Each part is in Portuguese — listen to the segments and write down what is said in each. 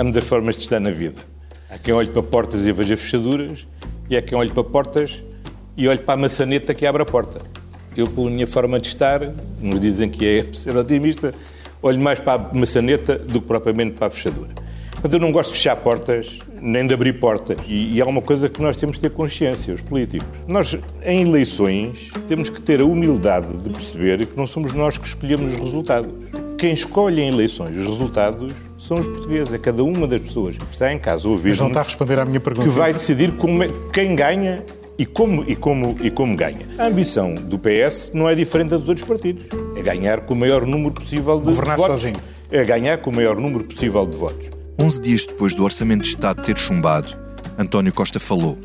há muitas formas de estar na vida. Há quem olhe para portas e veja fechaduras, e há quem olhe para portas e olhe para a maçaneta que abre a porta. Eu, pela minha forma de estar, nos dizem que é ser otimista, olho mais para a maçaneta do que propriamente para a fechadura. Portanto, eu não gosto de fechar portas, nem de abrir portas. E, e há uma coisa que nós temos de ter consciência, os políticos. Nós, em eleições, temos que ter a humildade de perceber que não somos nós que escolhemos os resultados. Quem escolhe em eleições os resultados são os portugueses, é cada uma das pessoas que está em casa a ouvir. Mas não está a responder à minha pergunta. Que vai decidir como é, quem ganha e como, e, como, e como ganha. A ambição do PS não é diferente da dos outros partidos. É ganhar com o maior número possível de, Governar de votos. sozinho. É ganhar com o maior número possível de votos. 11 dias depois do Orçamento de Estado ter chumbado, António Costa falou.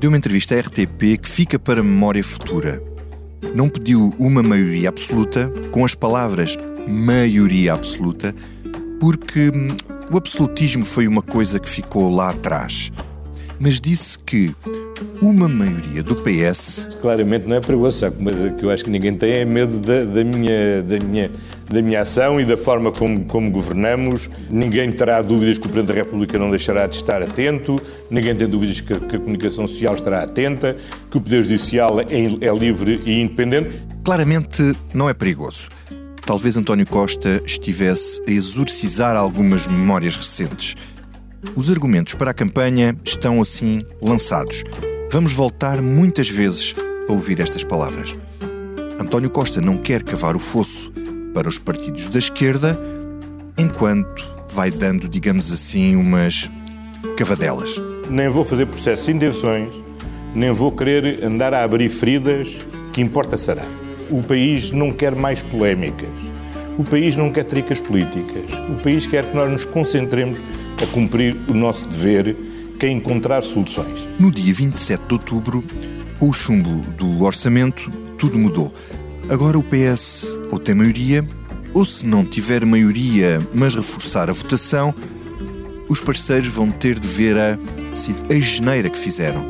Deu uma entrevista à RTP que fica para memória futura. Não pediu uma maioria absoluta, com as palavras maioria absoluta, porque hum, o absolutismo foi uma coisa que ficou lá atrás. Mas disse que uma maioria do PS Claramente não é que uma coisa que eu acho que ninguém tem é medo da, da minha, da, minha, da minha ação e da forma como, como governamos. Ninguém terá dúvidas que o Presidente da República não deixará de estar atento, ninguém tem dúvidas que, a- que a comunicação social estará atenta, que o Poder Judicial é, é livre e independente. claramente não é perigoso. Talvez António Costa estivesse a exorcizar algumas memórias recentes. Os argumentos para a campanha estão assim lançados. Vamos voltar muitas vezes a ouvir estas palavras. António Costa não quer cavar o fosso para os partidos da esquerda, enquanto vai dando, digamos assim, umas cavadelas. Nem vou fazer processo de intenções, nem vou querer andar a abrir feridas, que importa será. O país não quer mais polémicas. O país não quer tricas políticas. O país quer que nós nos concentremos a cumprir o nosso dever, que é encontrar soluções. No dia 27 de outubro, com o chumbo do orçamento, tudo mudou. Agora o PS ou tem maioria, ou se não tiver maioria, mas reforçar a votação, os parceiros vão ter de ver a, a geneira que fizeram.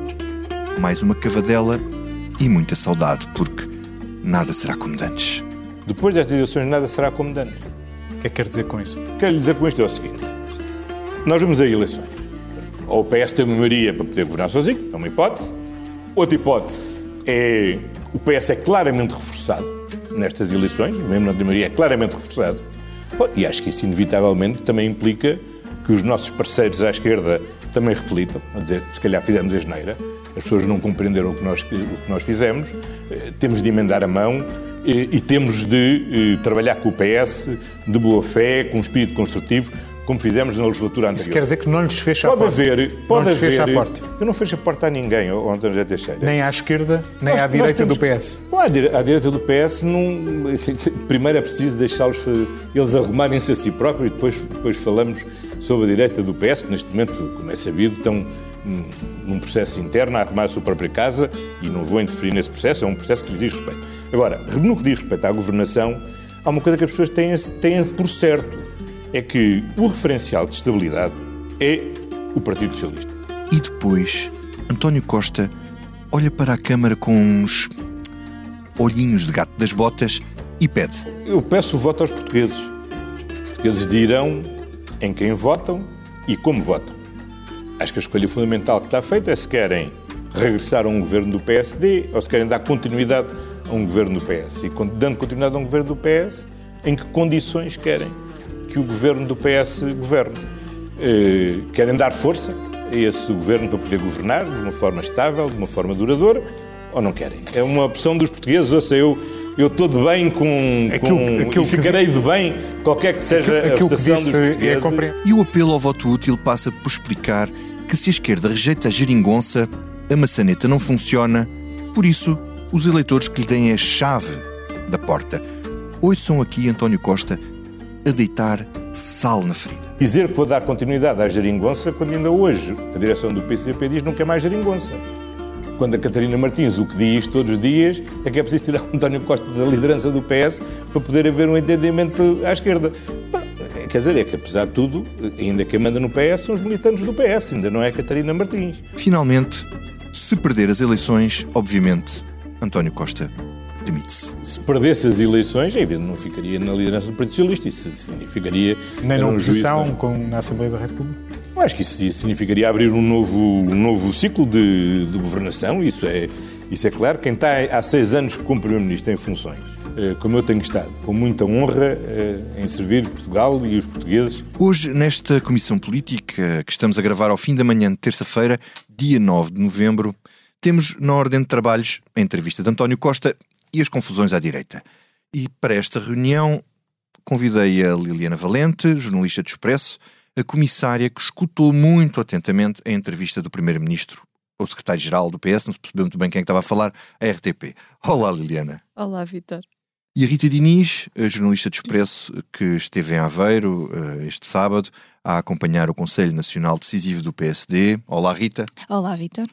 Mais uma cavadela e muita saudade, porque nada será como de antes. Depois destas eleições, nada será como de antes. O que é que quer dizer com isso? O que quero lhe dizer com isto é o seguinte: nós vamos a eleições. Ou o PS tem uma maioria para poder governar sozinho, é uma hipótese. Outra hipótese é o PS é claramente reforçado nestas eleições, mesmo não tem maioria, é claramente reforçado. Bom, E acho que isso, inevitavelmente, também implica que os nossos parceiros à esquerda também reflitam, a dizer, se calhar fizemos a geneira, as pessoas não compreenderam o que nós, o que nós fizemos, eh, temos de emendar a mão eh, e temos de eh, trabalhar com o PS de boa fé, com um espírito construtivo, como fizemos na legislatura anterior. Isso quer dizer que não lhes fecha a Pode porta. haver, não pode lhes haver. fecha a porta. Eu não fecho a porta a ninguém, ó, António José Teixeira. Nem à esquerda, nem Nós- à direita temos- do PS. Bom, à, dire- à direita do PS, não, primeiro é preciso deixá-los eles arrumarem-se a si próprios e depois, depois falamos sobre a direita do PS, que neste momento, como é sabido, estão num processo interno a arrumar a sua própria casa e não vou interferir nesse processo, é um processo que lhes diz respeito. Agora, no que diz respeito à governação, há uma coisa que as pessoas têm, têm por certo, é que o referencial de estabilidade é o Partido Socialista. E depois, António Costa olha para a Câmara com uns olhinhos de gato das botas e pede. Eu peço o voto aos portugueses. Os portugueses dirão em quem votam e como votam. Acho que a escolha fundamental que está feita é se querem regressar a um governo do PSD ou se querem dar continuidade a um governo do PS. E dando continuidade a um governo do PS, em que condições querem que o governo do PS governe? Eh, querem dar força a esse governo para poder governar de uma forma estável, de uma forma duradoura, ou não querem? É uma opção dos portugueses, ouça, eu, eu estou de bem com, Aquilo- com aquilo e que ficarei de bem, qualquer que seja a Aquilo que votação dos é compreensível. E o apelo ao voto útil passa por explicar que se a esquerda rejeita a geringonça, a maçaneta não funciona, por isso, os eleitores que lhe deem a chave da porta. Ouçam aqui António Costa a deitar sal na ferida. Dizer que vou dar continuidade à geringonça quando ainda hoje a direção do PCP diz que não quer mais geringonça. Quando a Catarina Martins o que diz todos os dias é que é preciso tirar o António Costa da liderança do PS para poder haver um entendimento à esquerda. Bom, é, Quer dizer, é que apesar de tudo, ainda quem manda no PS são os militantes do PS, ainda não é a Catarina Martins. Finalmente, se perder as eleições, obviamente, António Costa demite-se. Se perdesse as eleições, é evidente, não ficaria na liderança do Partido Socialista. Isso significaria. Nem na era um oposição, juízo- com, na Assembleia da República. Acho que isso significaria abrir um novo, um novo ciclo de, de governação, isso é, isso é claro. Quem está há seis anos como Primeiro-Ministro em funções, eh, como eu tenho estado, com muita honra eh, em servir Portugal e os portugueses, Hoje, nesta Comissão Política, que estamos a gravar ao fim da manhã de terça-feira, dia 9 de novembro, temos na ordem de trabalhos a entrevista de António Costa e as confusões à direita. E para esta reunião convidei a Liliana Valente, jornalista do Expresso, a comissária que escutou muito atentamente a entrevista do Primeiro-Ministro ao secretário-geral do PS, não se percebeu muito bem quem é que estava a falar, a RTP. Olá, Liliana. Olá, Vitor. E a Rita Diniz, a jornalista do Expresso, que esteve em Aveiro eh, este sábado a acompanhar o Conselho Nacional Decisivo do PSD. Olá, Rita. Olá, Vitor.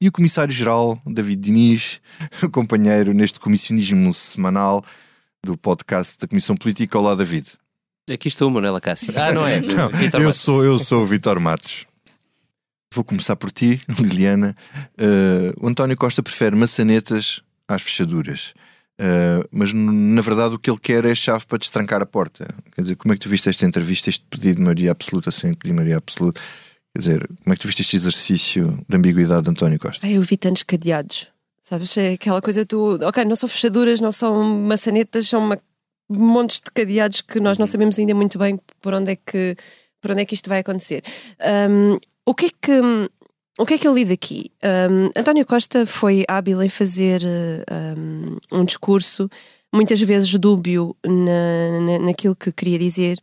E o Comissário-Geral, David Diniz, companheiro neste comissionismo semanal do podcast da Comissão Política. Olá, David. Aqui estou, Manuela Cássio. Ah, não é? Vitor eu, sou, eu sou o Vitor Matos. Vou começar por ti, Liliana. Eh, o António Costa prefere maçanetas às fechaduras. Eh, mas na verdade o que ele quer é chave para destrancar a porta. Quer dizer, como é que tu viste esta entrevista, este pedido de maioria absoluta sem pedir maioria absoluta? Quer dizer, como é que tu viste este exercício de ambiguidade de António Costa? Ai, eu vi tantos cadeados. Sabes? É aquela coisa tu. Ok, não são fechaduras, não são maçanetas, são uma... montes de cadeados que nós não sabemos ainda muito bem por onde é que, por onde é que isto vai acontecer. Hum, o que é que. O que é que eu li daqui? Hum, António Costa foi hábil em fazer hum, um discurso, muitas vezes dúbio na, na, naquilo que queria dizer,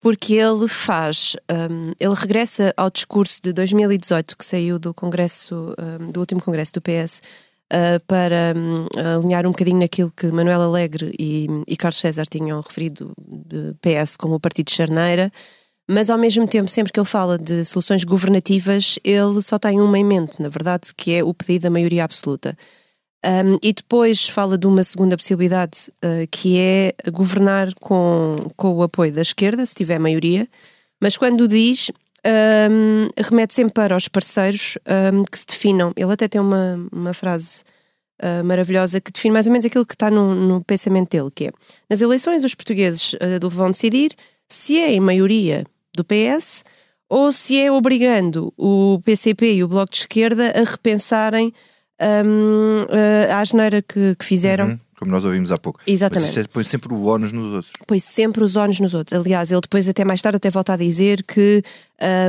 porque ele faz, hum, ele regressa ao discurso de 2018 que saiu do congresso, hum, do último congresso do PS, uh, para hum, alinhar um bocadinho naquilo que Manuel Alegre e, e Carlos César tinham referido de PS como o partido de charneira, mas ao mesmo tempo, sempre que ele fala de soluções governativas, ele só tem uma em mente, na verdade, que é o pedido da maioria absoluta. Um, e depois fala de uma segunda possibilidade, uh, que é governar com, com o apoio da esquerda, se tiver maioria, mas quando diz, um, remete sempre para os parceiros um, que se definam. Ele até tem uma, uma frase uh, maravilhosa que define mais ou menos aquilo que está no, no pensamento dele, que é nas eleições os portugueses uh, vão decidir se é em maioria do PS ou se é obrigando o PCP e o Bloco de Esquerda a repensarem um, uh, a asneira que, que fizeram. Uhum, como nós ouvimos há pouco. Exatamente. Mas isso é, põe sempre o ónus nos outros. Põe sempre os olhos nos outros. Aliás, ele depois, até mais tarde, até volta a dizer que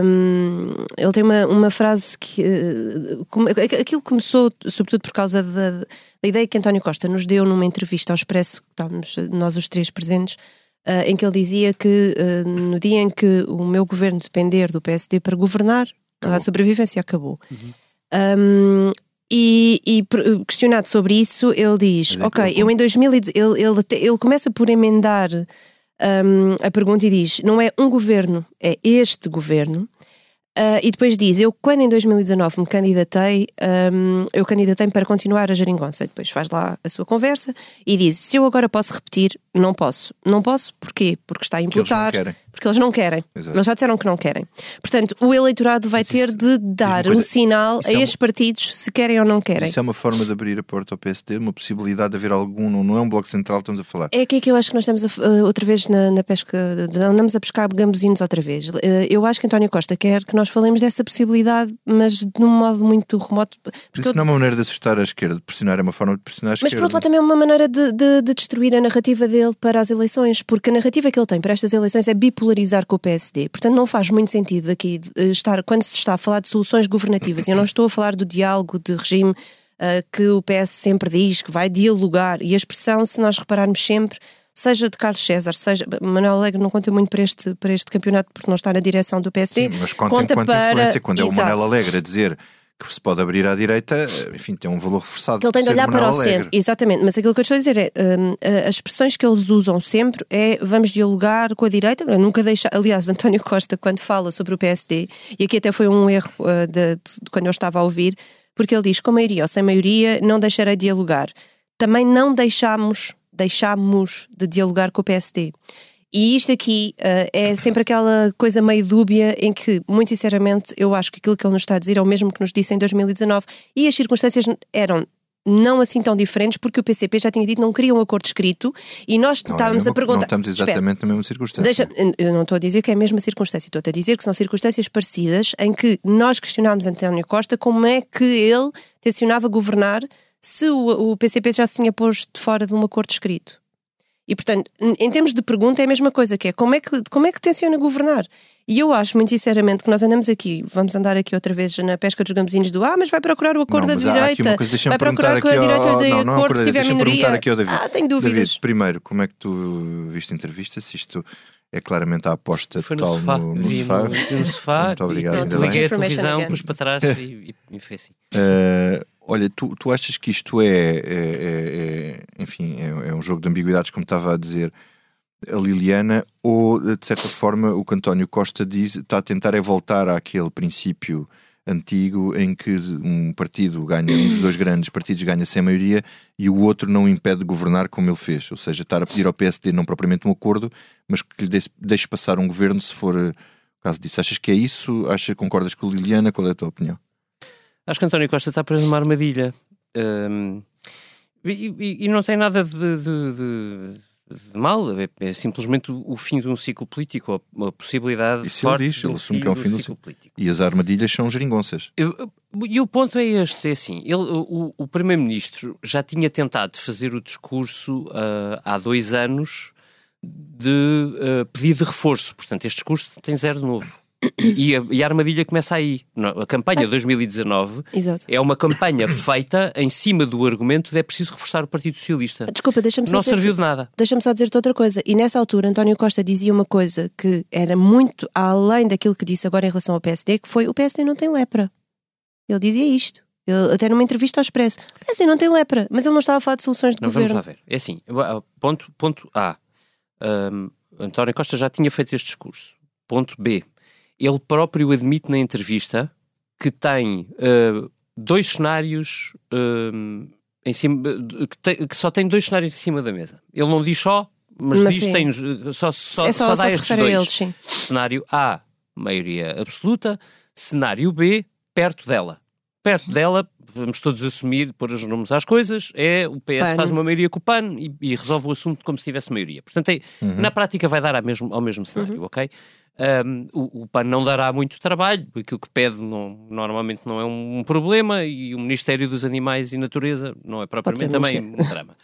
um, ele tem uma, uma frase que. uh, aquilo começou, sobretudo por causa da, da ideia que António Costa nos deu numa entrevista ao Expresso, que estávamos nós os três presentes, uh, em que ele dizia que uh, no dia em que o meu governo depender do PSD para governar, a sobrevivência acabou. Um, e, e questionado sobre isso, ele diz: é Ok, eu em 2000. e- Ele, ele, ele começa por emendar um, a pergunta e diz: Não é um governo, é este governo. Ah, e depois diz: Eu, quando em 2019 me candidatei, um, eu candidatei-me para continuar a geringonça. Depois faz lá a sua conversa e diz: Se eu agora posso repetir, não posso. Não posso, porquê? Porque está a imputar. Porque eles não querem. Exato. Eles já disseram que não querem. Portanto, o eleitorado vai Mas ter isso- de dar coisa, um sinal isso a é uma- estes partidos se querem ou não querem. Isso é uma forma de abrir a porta ao PSD, uma possibilidade de haver algum, não, é um bloco central, estamos a falar. É aqui que eu acho que nós estamos a uh, outra vez na, na pesca, andamos a pescar gambuzinos outra vez. Uh, Eu acho que António Costa quer que nós falemos dessa possibilidade, mas de um modo muito remoto. Isso ele- não é uma maneira de assustar a esquerda, de pressionar, é uma forma de pressionar a mas por esquerda. outro lado também é uma maneira de, de- de destruir a narrativa dele para as eleições, porque a narrativa que ele tem para estas eleições é bipolarizar com o PSD. Portanto, não faz muito sentido aqui eh, estar, quando se está a falar de soluções governativas, eu não estou a falar do diálogo de regime eh, que o PS sempre diz, que vai dialogar, e a expressão, se nós repararmos sempre, seja de Carlos César, seja. Manuel Alegre não conta muito para este, para este campeonato porque não está na direção do PSD. Sim, mas conta, enquanto influência, quando é o Manel Alegre a dizer que se pode abrir à direita, enfim, tem um valor reforçado. Que ele tem de olhar para o Alegre. centro. Exatamente, mas aquilo que eu estou a dizer é a- as expressões que eles usam sempre é vamos dialogar com a direita, nunca deixar. Aliás, António Costa, quando fala sobre o PSD, e aqui até foi um erro uh, de, de- quando eu estava a ouvir, porque ele diz com maioria ou sem maioria não deixarei de dialogar. Também não deixamos, deixamos de dialogar com o PSD. E isto aqui uh, é sempre aquela coisa meio dúbia em que, muito sinceramente, eu acho que aquilo que ele nos está a dizer é o mesmo que nos disse em 2019 e as circunstâncias eram não assim tão diferentes, porque o PCP já tinha dito que não queria um acordo escrito e nós Não, é estávamos mesmo- a perguntar. Não estamos Espera, exatamente na mesma circunstância. Deixa, eu não estou a dizer que é a mesma circunstância, estou a dizer que são circunstâncias parecidas em que nós questionámos António Costa como é que ele tencionava governar se o, o PCP já se tinha posto de fora de um acordo escrito. E, portanto, em- termos de pergunta, é a mesma coisa, que é como é que, como é que tenciona governar? E eu acho, muito sinceramente, que nós andamos aqui, vamos andar aqui outra vez na pesca dos gambezinhos do ah, mas vai procurar o acordo Não, da direita, coisa, vai procurar com a direita ao, não é acordo se tiver minoria. aqui ao David. Ah, tenho dúvidas. David, primeiro, como é que tu viste a entrevista? Se isto é claramente a aposta Foi no total sofá. no, no Vi sofá. no, vi no sofá. Muito obrigado, e pronto, liguei a televisão, pus para trás e, e, e foi assim. Uh, olha, tu, tu achas que isto é, é- é- é- enfim, é, é um jogo de ambiguidades, como estava a dizer a Liliana, ou de certa forma o que António Costa diz está a tentar é voltar àquele princípio antigo em que um partido ganha, um dos dois grandes partidos ganha sem maioria e o outro não o impede de governar como ele fez, ou seja, estar a pedir ao PSD não propriamente um acordo, mas que lhe deixe, passar um governo se for caso disso. Achas que é isso? Achas concordas com a Liliana? Qual é a tua opinião? Acho que António Costa está preso numa armadilha. Hum, e, e- não tem nada de, de- de- de mal, é, é simplesmente o, fim de um ciclo ou uma possibilidade Isso ele diz, um ele assume que é o fim do ciclo político. E as armadilhas são geringonças. E o ponto é este, é assim, ele, o, o Primeiro-Ministro já tinha tentado fazer o discurso ah, há dois anos de ah, pedido de reforço, portanto este discurso tem zero de novo. E a, e a armadilha começa aí. A campanha de 2019 Exato. é uma campanha feita em cima do argumento de é preciso reforçar o Partido Socialista. Desculpa, deixa-me só Não serviu de nada. Deixa-me só dizer-te outra coisa. E nessa altura, António Costa dizia uma coisa que era muito além daquilo que disse agora em relação ao PSD, que foi o PSD não tem lepra. Ele dizia isto. Ele, até numa entrevista ao Expresso. O PSD não tem lepra, mas ele não estava a falar de soluções de Não, vamos governo. lá ver. É assim, ponto, ponto A. Ahm, António Costa já tinha feito este discurso. Ponto B. Ele próprio admite na entrevista que tem ah, dois cenários ahm, em cima, que, tem- que só tem dois cenários em cima da mesa. Ele não diz só, mas, Mas diz sim. tem, só, só, é só, só só dá se estes dois. a eles, sim. Cenário A, maioria absoluta. Cenário B, perto dela. Perto dela, vamos todos assumir, pôr os nomes às coisas, é o PS PAN. faz uma maioria com o PAN e, e resolve o assunto como se tivesse maioria. Portanto, é- na prática vai dar ao mesmo, ao mesmo cenário, ok? Um, o, o PAN não dará muito trabalho, aquilo que pede não- normalmente não é um, problema e o Ministério dos Animais e Natureza não é propriamente também um drama.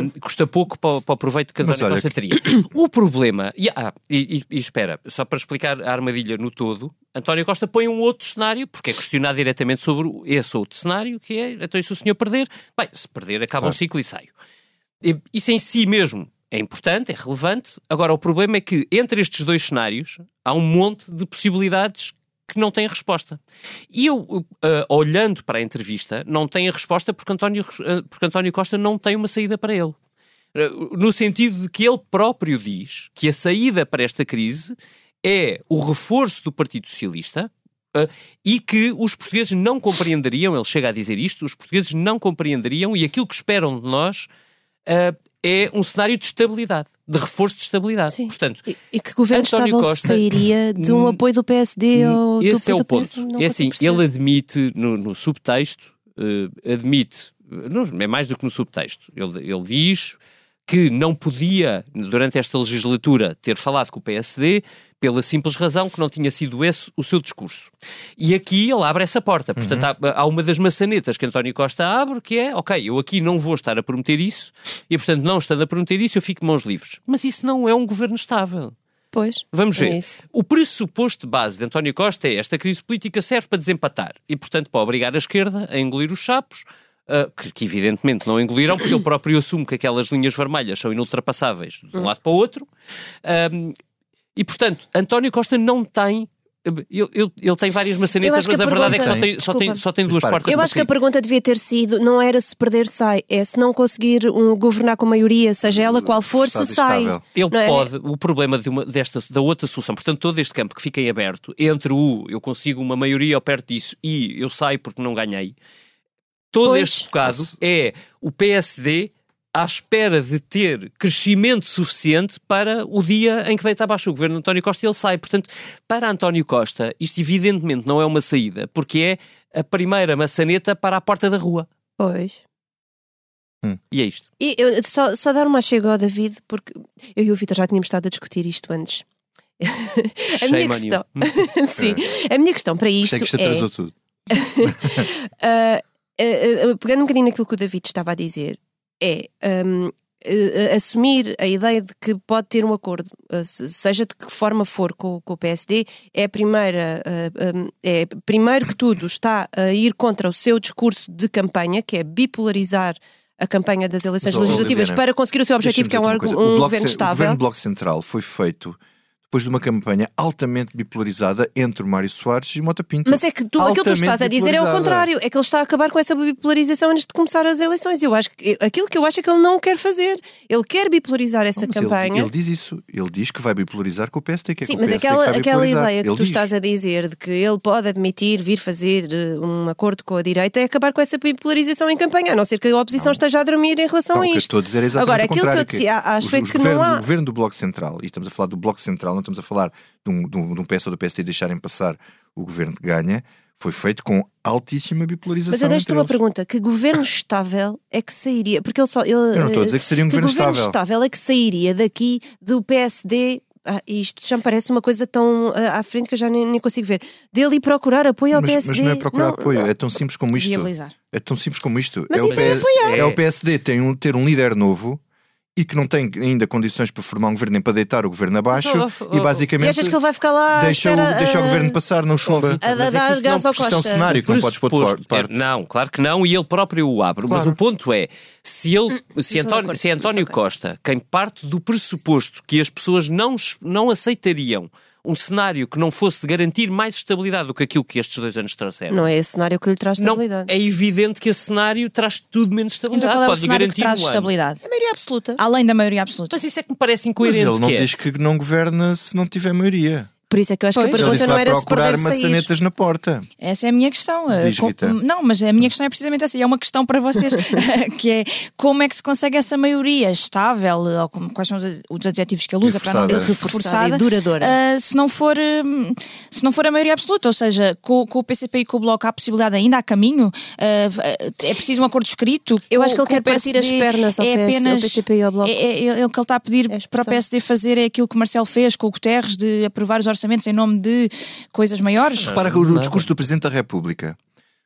Um, custa pouco para, o- para o proveito que Mas António Costa teria. O problema, e, ah, e, e- espera, só para explicar a armadilha no todo, António Costa põe um outro cenário, porque é questionado diretamente sobre esse outro cenário, que é, então e se o senhor perder, bem, se perder acaba um ciclo e saio. Isso em si mesmo é importante, é relevante. Agora, o problema é que entre estes dois cenários há um monte de possibilidades que não têm resposta. E eu, uh, olhando para a entrevista, não tenho a resposta porque António, uh, porque António Costa não tem uma saída para ele. Uh, No sentido de que ele próprio diz que a saída para esta crise é o reforço do Partido Socialista, Uh, e que os portugueses não compreenderiam, ele chega a dizer isto, os portugueses não compreenderiam e aquilo que esperam de nós uh, é um cenário de estabilidade, de reforço de estabilidade. Sim. Portanto, E, e que governo António Costa- sairia de um Hum, apoio do PSD ou do esse é o ponto. PS? É assim, perceber. ele admite no, no subtexto, eh, admite, não, é mais do que no subtexto, ele, ele diz que não podia, durante esta legislatura, ter falado com o PSD pela simples razão que não tinha sido esse o seu discurso. E aqui ele abre essa porta. Portanto, há, há uma das maçanetas que António Costa abre, que é, ok, eu aqui não vou estar a prometer isso, e portanto, não estando a prometer isso, eu fico de mãos livres. Mas isso não é um governo estável. Pois, Vamos é ver. isso. o pressuposto de base de António Costa é esta crise política serve para desempatar e, portanto, para obrigar a esquerda a engolir os sapos, ah, que, que evidentemente não engolirão, porque ele próprio assume que aquelas linhas vermelhas são inultrapassáveis de um lado para o outro. Ahm, e, portanto, António Costa não tem. Ele, ele- ele tem várias Eu maçanetas, mas a a verdade é que só tem, só tem, só tem duas portas Eu acho que a pergunta devia ter sido, não era se perder sai, é se não conseguir um, governar com maioria, seja ela qual for, se sai. Ele Não é? pode, o problema de uma, desta, da outra solução, portanto, todo este campo que fica em aberto entre o eu consigo uma maioria ou perto disso e eu saio porque não ganhei, todo Pois. este bocado é o PSD à espera de ter crescimento suficiente para o dia em que deita abaixo o governo de António Costa e ele sai. Portanto, para António Costa, isto evidentemente não é uma saída, porque é a primeira maçaneta para a porta da rua. Pois. E é isto. E eu, só, só dar uma chega ao David, porque eu e o Vitor já tínhamos estado a discutir isto antes. a minha questão. Sim, a minha questão para isto é que isto é. atrasou tudo. ah, ah, ah, pegando um bocadinho naquilo que o David estava a dizer, é ah, assumir a ideia de que pode ter um acordo, se- seja de que forma for com, com o PSD, é a primeira, ahm, é primeiro que tudo está a ir contra o seu discurso de campanha, que é bipolarizar a campanha das eleições Mas, legislativas para conseguir o seu objetivo, que é um, um governo Ce- O estável. governo do Bloco Central foi feito depois de uma campanha altamente bipolarizada entre o Mário Soares e o Mota Pinto. Mas é que tu, aquilo que tu estás a dizer é o contrário. É que ele está a acabar com essa bipolarização antes de começar as eleições. Eu acho que, aquilo que eu acho é que ele não quer fazer. Ele quer bipolarizar essa Não, mas ele- campanha. Ele, diz isso. Ele diz que vai bipolarizar com o PSD. Que é Sim, mas aquela, aquela ideia que Ele tu diz. estás a dizer de que ele pode admitir vir fazer eh, um acordo com a direita é acabar com essa bipolarização em campanha, a não ser que a oposição esteja a dormir em relação Não, a o que isto. estou a dizer é exatamente Agora, o aquilo contrário, que eu te- a- acho é que governos- não há. O governo do Bloco Central, e estamos a falar do Bloco Central, não estamos a falar de um, de um, de um PS ou do PSD deixarem passar o governo que ganha, foi feito com altíssima bipolarização. Mas eu deixo-te uma eles. pergunta: que governo estável é que sairia? Porque ele só. Ele, Eu não estou a dizer que seria um governo governo estável. estável é que sairia daqui do PSD. Ah, isto já me parece uma coisa tão ah, à frente que eu já nem, nem consigo ver. Dele ir procurar apoio ao Mas, PSD. mas não é procurar Não, apoio, é tão simples como isto. Viabilizar. É tão simples como isto. Mas é, isso o é PS, apoiar. é o PSD tem um, ter um líder novo e que não tem ainda condições para formar um governo nem para deitar o governo abaixo Mas, oh, oh, e basicamente E achas que ele vai ficar lá deixa, espera, o, deixa o ah, governo passar, não chumba. a Mas é que dar isso gás não- ao é um Costa? cenário que não podes pôr de parte. é, Não, claro que não, e ele próprio o abre. Mas Claro. o ponto é: se, ele, se, estou de António, acordo se é António. Costa quem parte do pressuposto que as pessoas não, não aceitariam um cenário que não fosse de garantir mais estabilidade do que aquilo que estes dois anos trouxeram. Não é esse cenário que lhe traz Não, estabilidade. é evidente que esse cenário traz tudo menos Então estabilidade. qual é o Pode cenário que garantir traz um ano. estabilidade? A maioria absoluta. Além da maioria absoluta. Mas isso é que me parece Mas incoerente. ele não que é. diz que não governa se não tiver maioria. Por isso é que eu acho Pois. que a pergunta não era se procurar poder sair. maçanetas na porta. Essa é a minha questão. Diz, com-. Não, mas a minha questão é precisamente essa. E é uma questão para vocês, que é como é que se consegue essa maioria estável, ou como- quais são os os adjetivos que ele usa para não Reforçada. Reforçada e duradoura. uh, se, não for, se não for a maioria absoluta. Ou seja, com, com o PCP e com o Bloco há a possibilidade ainda há caminho. uh, é preciso um acordo escrito. Eu Com- acho que ele quer partir as pernas ao é PS, ao apenas, PCP e ao Bloco. É, é, é, o que ele está a pedir É a para o. PSD fazer é aquilo que o Marcelo fez com o Guterres de aprovar os orçamentos em nome de coisas maiores. Repara que o, o discurso do Presidente da República.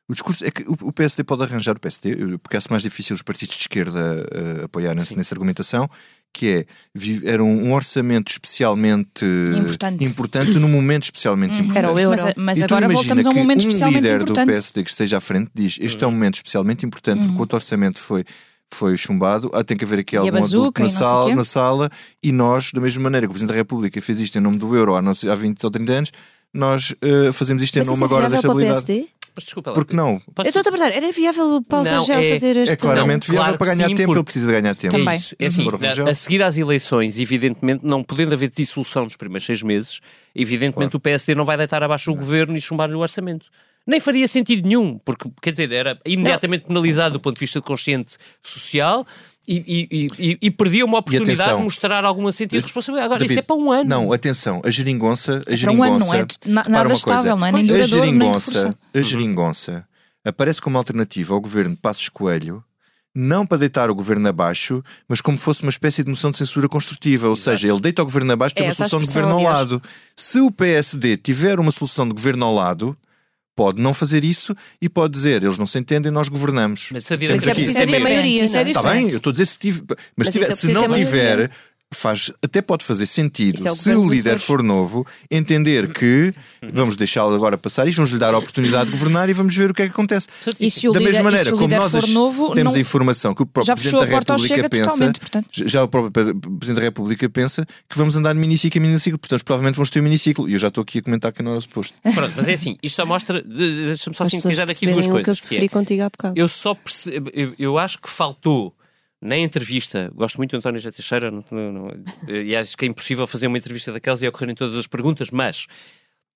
O discurso é que o, PSD pode arranjar o PSD, porque é mais difícil os partidos de esquerda eh, apoiarem-se nessa argumentação, que é vi- era um, um orçamento especialmente Importante. importante num momento especialmente importante. Era o euro. Mas, mas agora voltamos a um que momento um especialmente líder importante. do PSD que esteja à frente diz este é um momento especialmente importante porque o orçamento foi foi chumbado, ah, tem que haver aqui a algum adulto bazuca na e não sei sala, na sala e nós, da mesma maneira que o Presidente da República fez isto em nome do euro há, não sei, há 20 ou 30 anos, nós eh, fazemos isto em Mas nome é agora da para o estabilidade. PSD? Mas desculpa. Porque não? Posso- Eu estou a perguntar, era viável o Paulo Não, Rangel é- fazer este... É claramente Não, viável claro para ganhar sim, tempo, ele precisa ganhar tempo. É Também. isso. É assim, a, a seguir às eleições, evidentemente, não podendo haver dissolução nos primeiros seis meses, evidentemente o PSD não vai deitar abaixo o governo e chumbar-lhe o orçamento. Nem faria sentido nenhum, porque, quer dizer, era imediatamente penalizado do ponto de vista de consciente social e, e, e, e perdia uma oportunidade atenção. de mostrar alguma sentido de responsabilidade. Agora, David, isso é para um ano. Não, atenção, a geringonça. A É para um ano, geringonça não é de- na- nada estável, coisa, não é nem a duradouro, nem geringonça, a geringonça aparece como alternativa ao governo de Passos Coelho. Não para deitar o governo abaixo, mas como fosse uma espécie de moção de censura construtiva. Ou seja, ele deita o governo abaixo e tem É uma a solução de governo ao lado. Se o PSD tiver uma solução de governo ao lado, pode não fazer isso e pode dizer: eles não se entendem, nós governamos. Mas se a direita é aqui- preciso ter diferente, maioria, é não é? Está bem, eu estou a dizer se tiver. Mas, Mas se, tiver- é se não ter maioria. Faz, até pode fazer sentido, é o se o líder for novo, entender que vamos deixá-lo agora passar e vamos lhe dar a oportunidade de governar e vamos ver o que é que acontece. E se o da líder- mesma maneira se o como líder nós novo, temos não- a informação que o próprio já Presidente fechou da a porta ao República Chega pensa, já o próprio Presidente da República pensa que vamos andar de miniciclo em miniciclo, portanto provavelmente vamos ter um miniciclo. E eu já estou aqui a comentar que não era suposto. Pronto, mas é assim, isto só mostra. de- de- Deixa-me só As sintetizar aqui duas coisas. que é- sofri contigo há bocado. Eu só percebo, eu, eu acho que faltou na entrevista, gosto muito do António José Teixeira, não, não, não, e acho que é impossível fazer uma entrevista daquelas e ocorrerem todas as perguntas, mas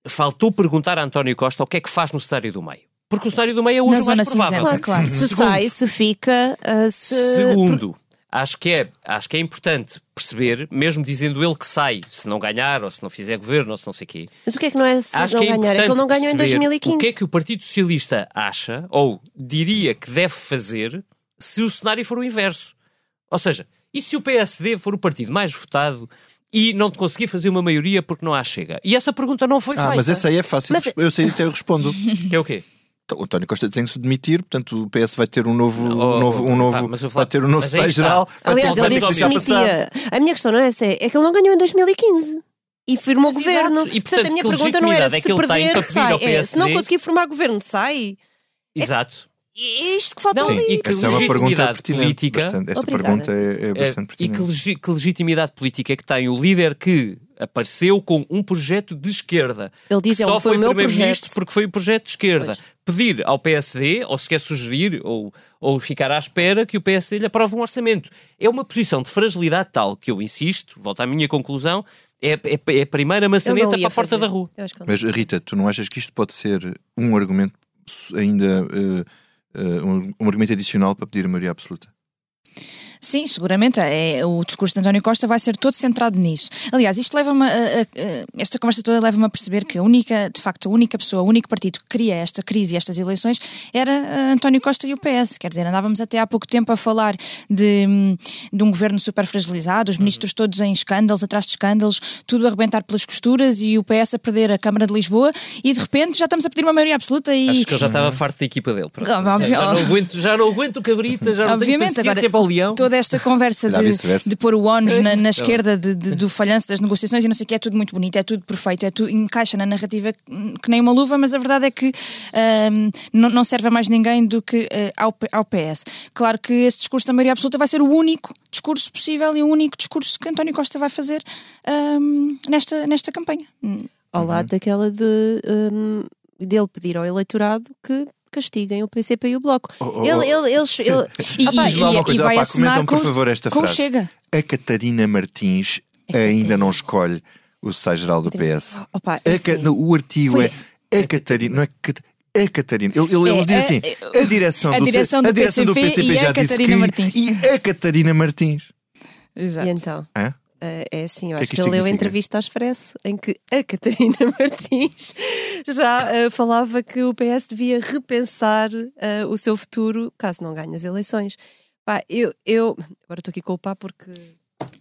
faltou perguntar a António Costa o que é que faz no cenário do meio. Porque o cenário do meio é hoje o mais provável. cinzenta, claro. Se Segundo. sai, se fica, ah, se... Segundo, acho que, é, acho que é importante perceber, mesmo dizendo ele que sai, se não ganhar, ou se não fizer governo, ou se não sei o quê, Mas o que é que não é se Acho não que é ganhar? É que ele não ganhou em perceber 2015. O que é que o Partido Socialista acha, ou diria que deve fazer, se o cenário for o inverso. Ou seja, e se o PSD for o partido mais votado e não conseguir fazer uma maioria porque não há chega? E essa pergunta não foi Ah, feita. mas essa aí é fácil. Mas- Eu sei até eu respondo. Que é o quê? Então, O António Costa tem que se demitir, portanto o PS vai ter um novo, Oh, um novo, um novo pá, vai ter um novo secretário geral. Aliás, ele disse que passado. demitia. A minha questão não é essa, é que ele não ganhou em 2015. E firmou o governo. exato. E, portanto, portanto, a minha pergunta não era é se tem perder, sai. É, se não conseguir formar governo, sai. Exato. E é isto que falta Não, ali. e que Essa é uma pergunta legitimidade pertinente. política- bastante- essa Obrigada. pergunta é, é É, bastante e que, pertinente. legi- que legitimidade política é que tem o líder que apareceu com um projeto de esquerda? Ele diz, que é, só foi o meu primeiro-ministro projeto. porque foi o projeto de esquerda. Pedir ao PSD, ou se quer sugerir, ou, ou ficar à espera que o PSD lhe aprove um orçamento. É uma posição de fragilidade tal que eu insisto, volto à minha conclusão, é, é, é a primeira maçaneta para a porta fazer. da rua. Mas Rita, tu não achas que isto pode ser um argumento ainda eh, um, um argumento adicional para pedir a maioria absoluta? Sim, seguramente. É, o discurso de António Costa vai ser todo centrado nisso. Aliás, isto leva-me esta conversa toda leva-me a perceber que a única, de facto, a única pessoa, o único partido que cria esta crise e estas eleições era eh, António Costa e o PS. Quer dizer, andávamos até há pouco tempo a falar de, hum, de um governo super fragilizado, os ministros todos em escândalos, atrás de escândalos, tudo a arrebentar pelas costuras e o PS a perder a Câmara de Lisboa e de repente já estamos a pedir uma maioria absoluta e. Acho que ele já estava farto da equipa dele. Pronto. Já, não aguento, já não aguento o cabrita, já não Obviamente, tenho agora para leão. toda esta conversa de, de pôr o ONU na, na esquerda de- de- do falhanço das negociações e não sei o que, é tudo muito bonito, é tudo perfeito, é tudo, encaixa na narrativa que, nem uma luva, mas a verdade é que ahm, não, serve a mais ninguém do que eh, ao, ao PS. Claro que esse discurso da maioria absoluta vai ser o único discurso possível e o único discurso que António Costa vai fazer ahm, nesta, nesta campanha. Ao lado daquela de hum, dele pedir ao eleitorado que castiguem o PCP e o Bloco. oh, ele, oh. ele, eles, ele, E- Ah pá, e coisa, vai opá, assinar comentam por com- favor esta com frase. Chega. A Catarina Martins ainda não escolhe o secretário-geral do PS. Opa, A assim, Ca- o artigo foi- é a Catarina, não é Cat- a Catarina. Ele, ele, É, ele diz é, assim: é, a direção, a do, direção do a direção do PCP PCP e a já disse Catarina que- Martins. E a Catarina Martins. Exato. E então? Hã? Eh, É assim, eu que é acho que que, isto ele leu a entrevista ao Expresso em que a Catarina Martins já eh, falava que o PS devia repensar eh, o seu futuro caso não ganhe as eleições. Pá, eu, eu agora estou aqui com o pá porque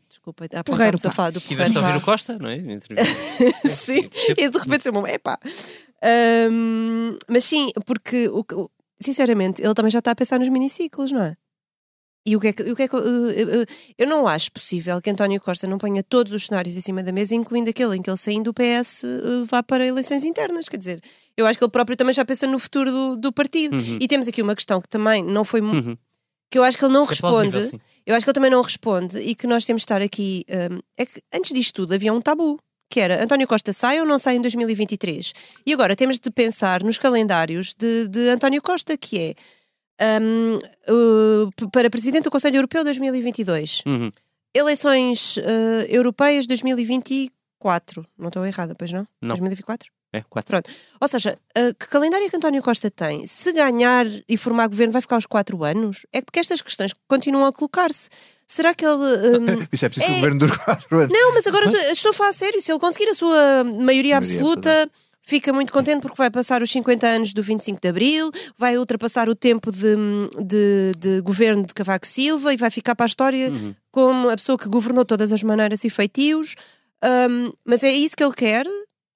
desculpa, há pouco Porreiro, a pá. falar do Tiveste a porreiro ouvir pá. o Costa, não é? Sim, e de repente ser uma epá. Hum, mas sim, porque o, que- o- sinceramente ele também já está a pensar nos miniciclos, não é? E o que é que, o que, é que eu, eu- eu não acho possível que António Costa não ponha todos os cenários em cima da mesa, incluindo aquele em que ele saindo do PS eh, vá para eleições internas. Quer dizer, eu acho que ele próprio também já pensa no futuro do, do partido. E temos aqui uma questão que também não foi Uhum. que eu acho que ele não Isso é responde. Eu acho que ele também não responde e que nós temos de estar aqui. hum, é que antes disto tudo havia um tabu, que era António Costa sai ou não sai em 2023. E agora temos de pensar nos calendários de, de António Costa, que é hum, uh, para Presidente do Conselho Europeu 2022, Uhum. eleições uh, europeias 2024. Não estou errada, pois não? Não. 2024? É, quatro. Pronto. Ou seja, uh, que calendário é que António Costa tem? Se ganhar e formar governo, vai ficar aos quatro anos? É porque estas questões continuam a colocar-se. Será que ele. um, Isso é preciso que o É- governo dure quatro anos. não, mas agora tu- estou a falar a sério. Se ele conseguir a sua maioria absoluta, absoluta. Fica muito contente porque vai passar os 50 anos do 25 de Abril, vai ultrapassar o tempo de, de, de governo de Cavaco Silva e vai ficar para a história como a pessoa que governou todas as maneiras e feitios. Um, mas é isso que ele quer.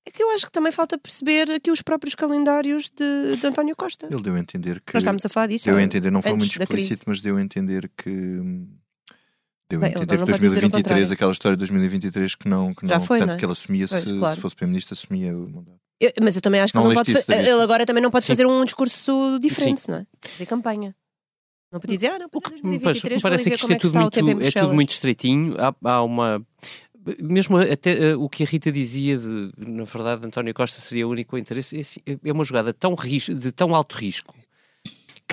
É que eu acho que também falta perceber aqui os próprios calendários de, de António Costa. Ele deu a entender que. Nós estamos a falar disso. Deu a ah, entender, não foi muito explícito, mas deu a entender que. hum, Deu a entender que pode dizer o 2023, contrário. aquela história de 2023 que não. Que Já não foi, tanto não é? que ele assumia Pois, se, claro. se fosse Primeiro-Ministro, assumia o mandato. Eu- mas eu também acho que Não ele não pode. isso, ele agora também não pode Sim. fazer um discurso diferente, não é? Fazer campanha. Não podia dizer, ah, não, O depois que em me parece, 2023 me vou ali parece é que isto como é é que tudo, muito, é tudo muito estreitinho. Há, há uma. Mesmo até eh, o que a Rita dizia de, na verdade, António Costa seria o único interesse. é É uma jogada tão de tão alto risco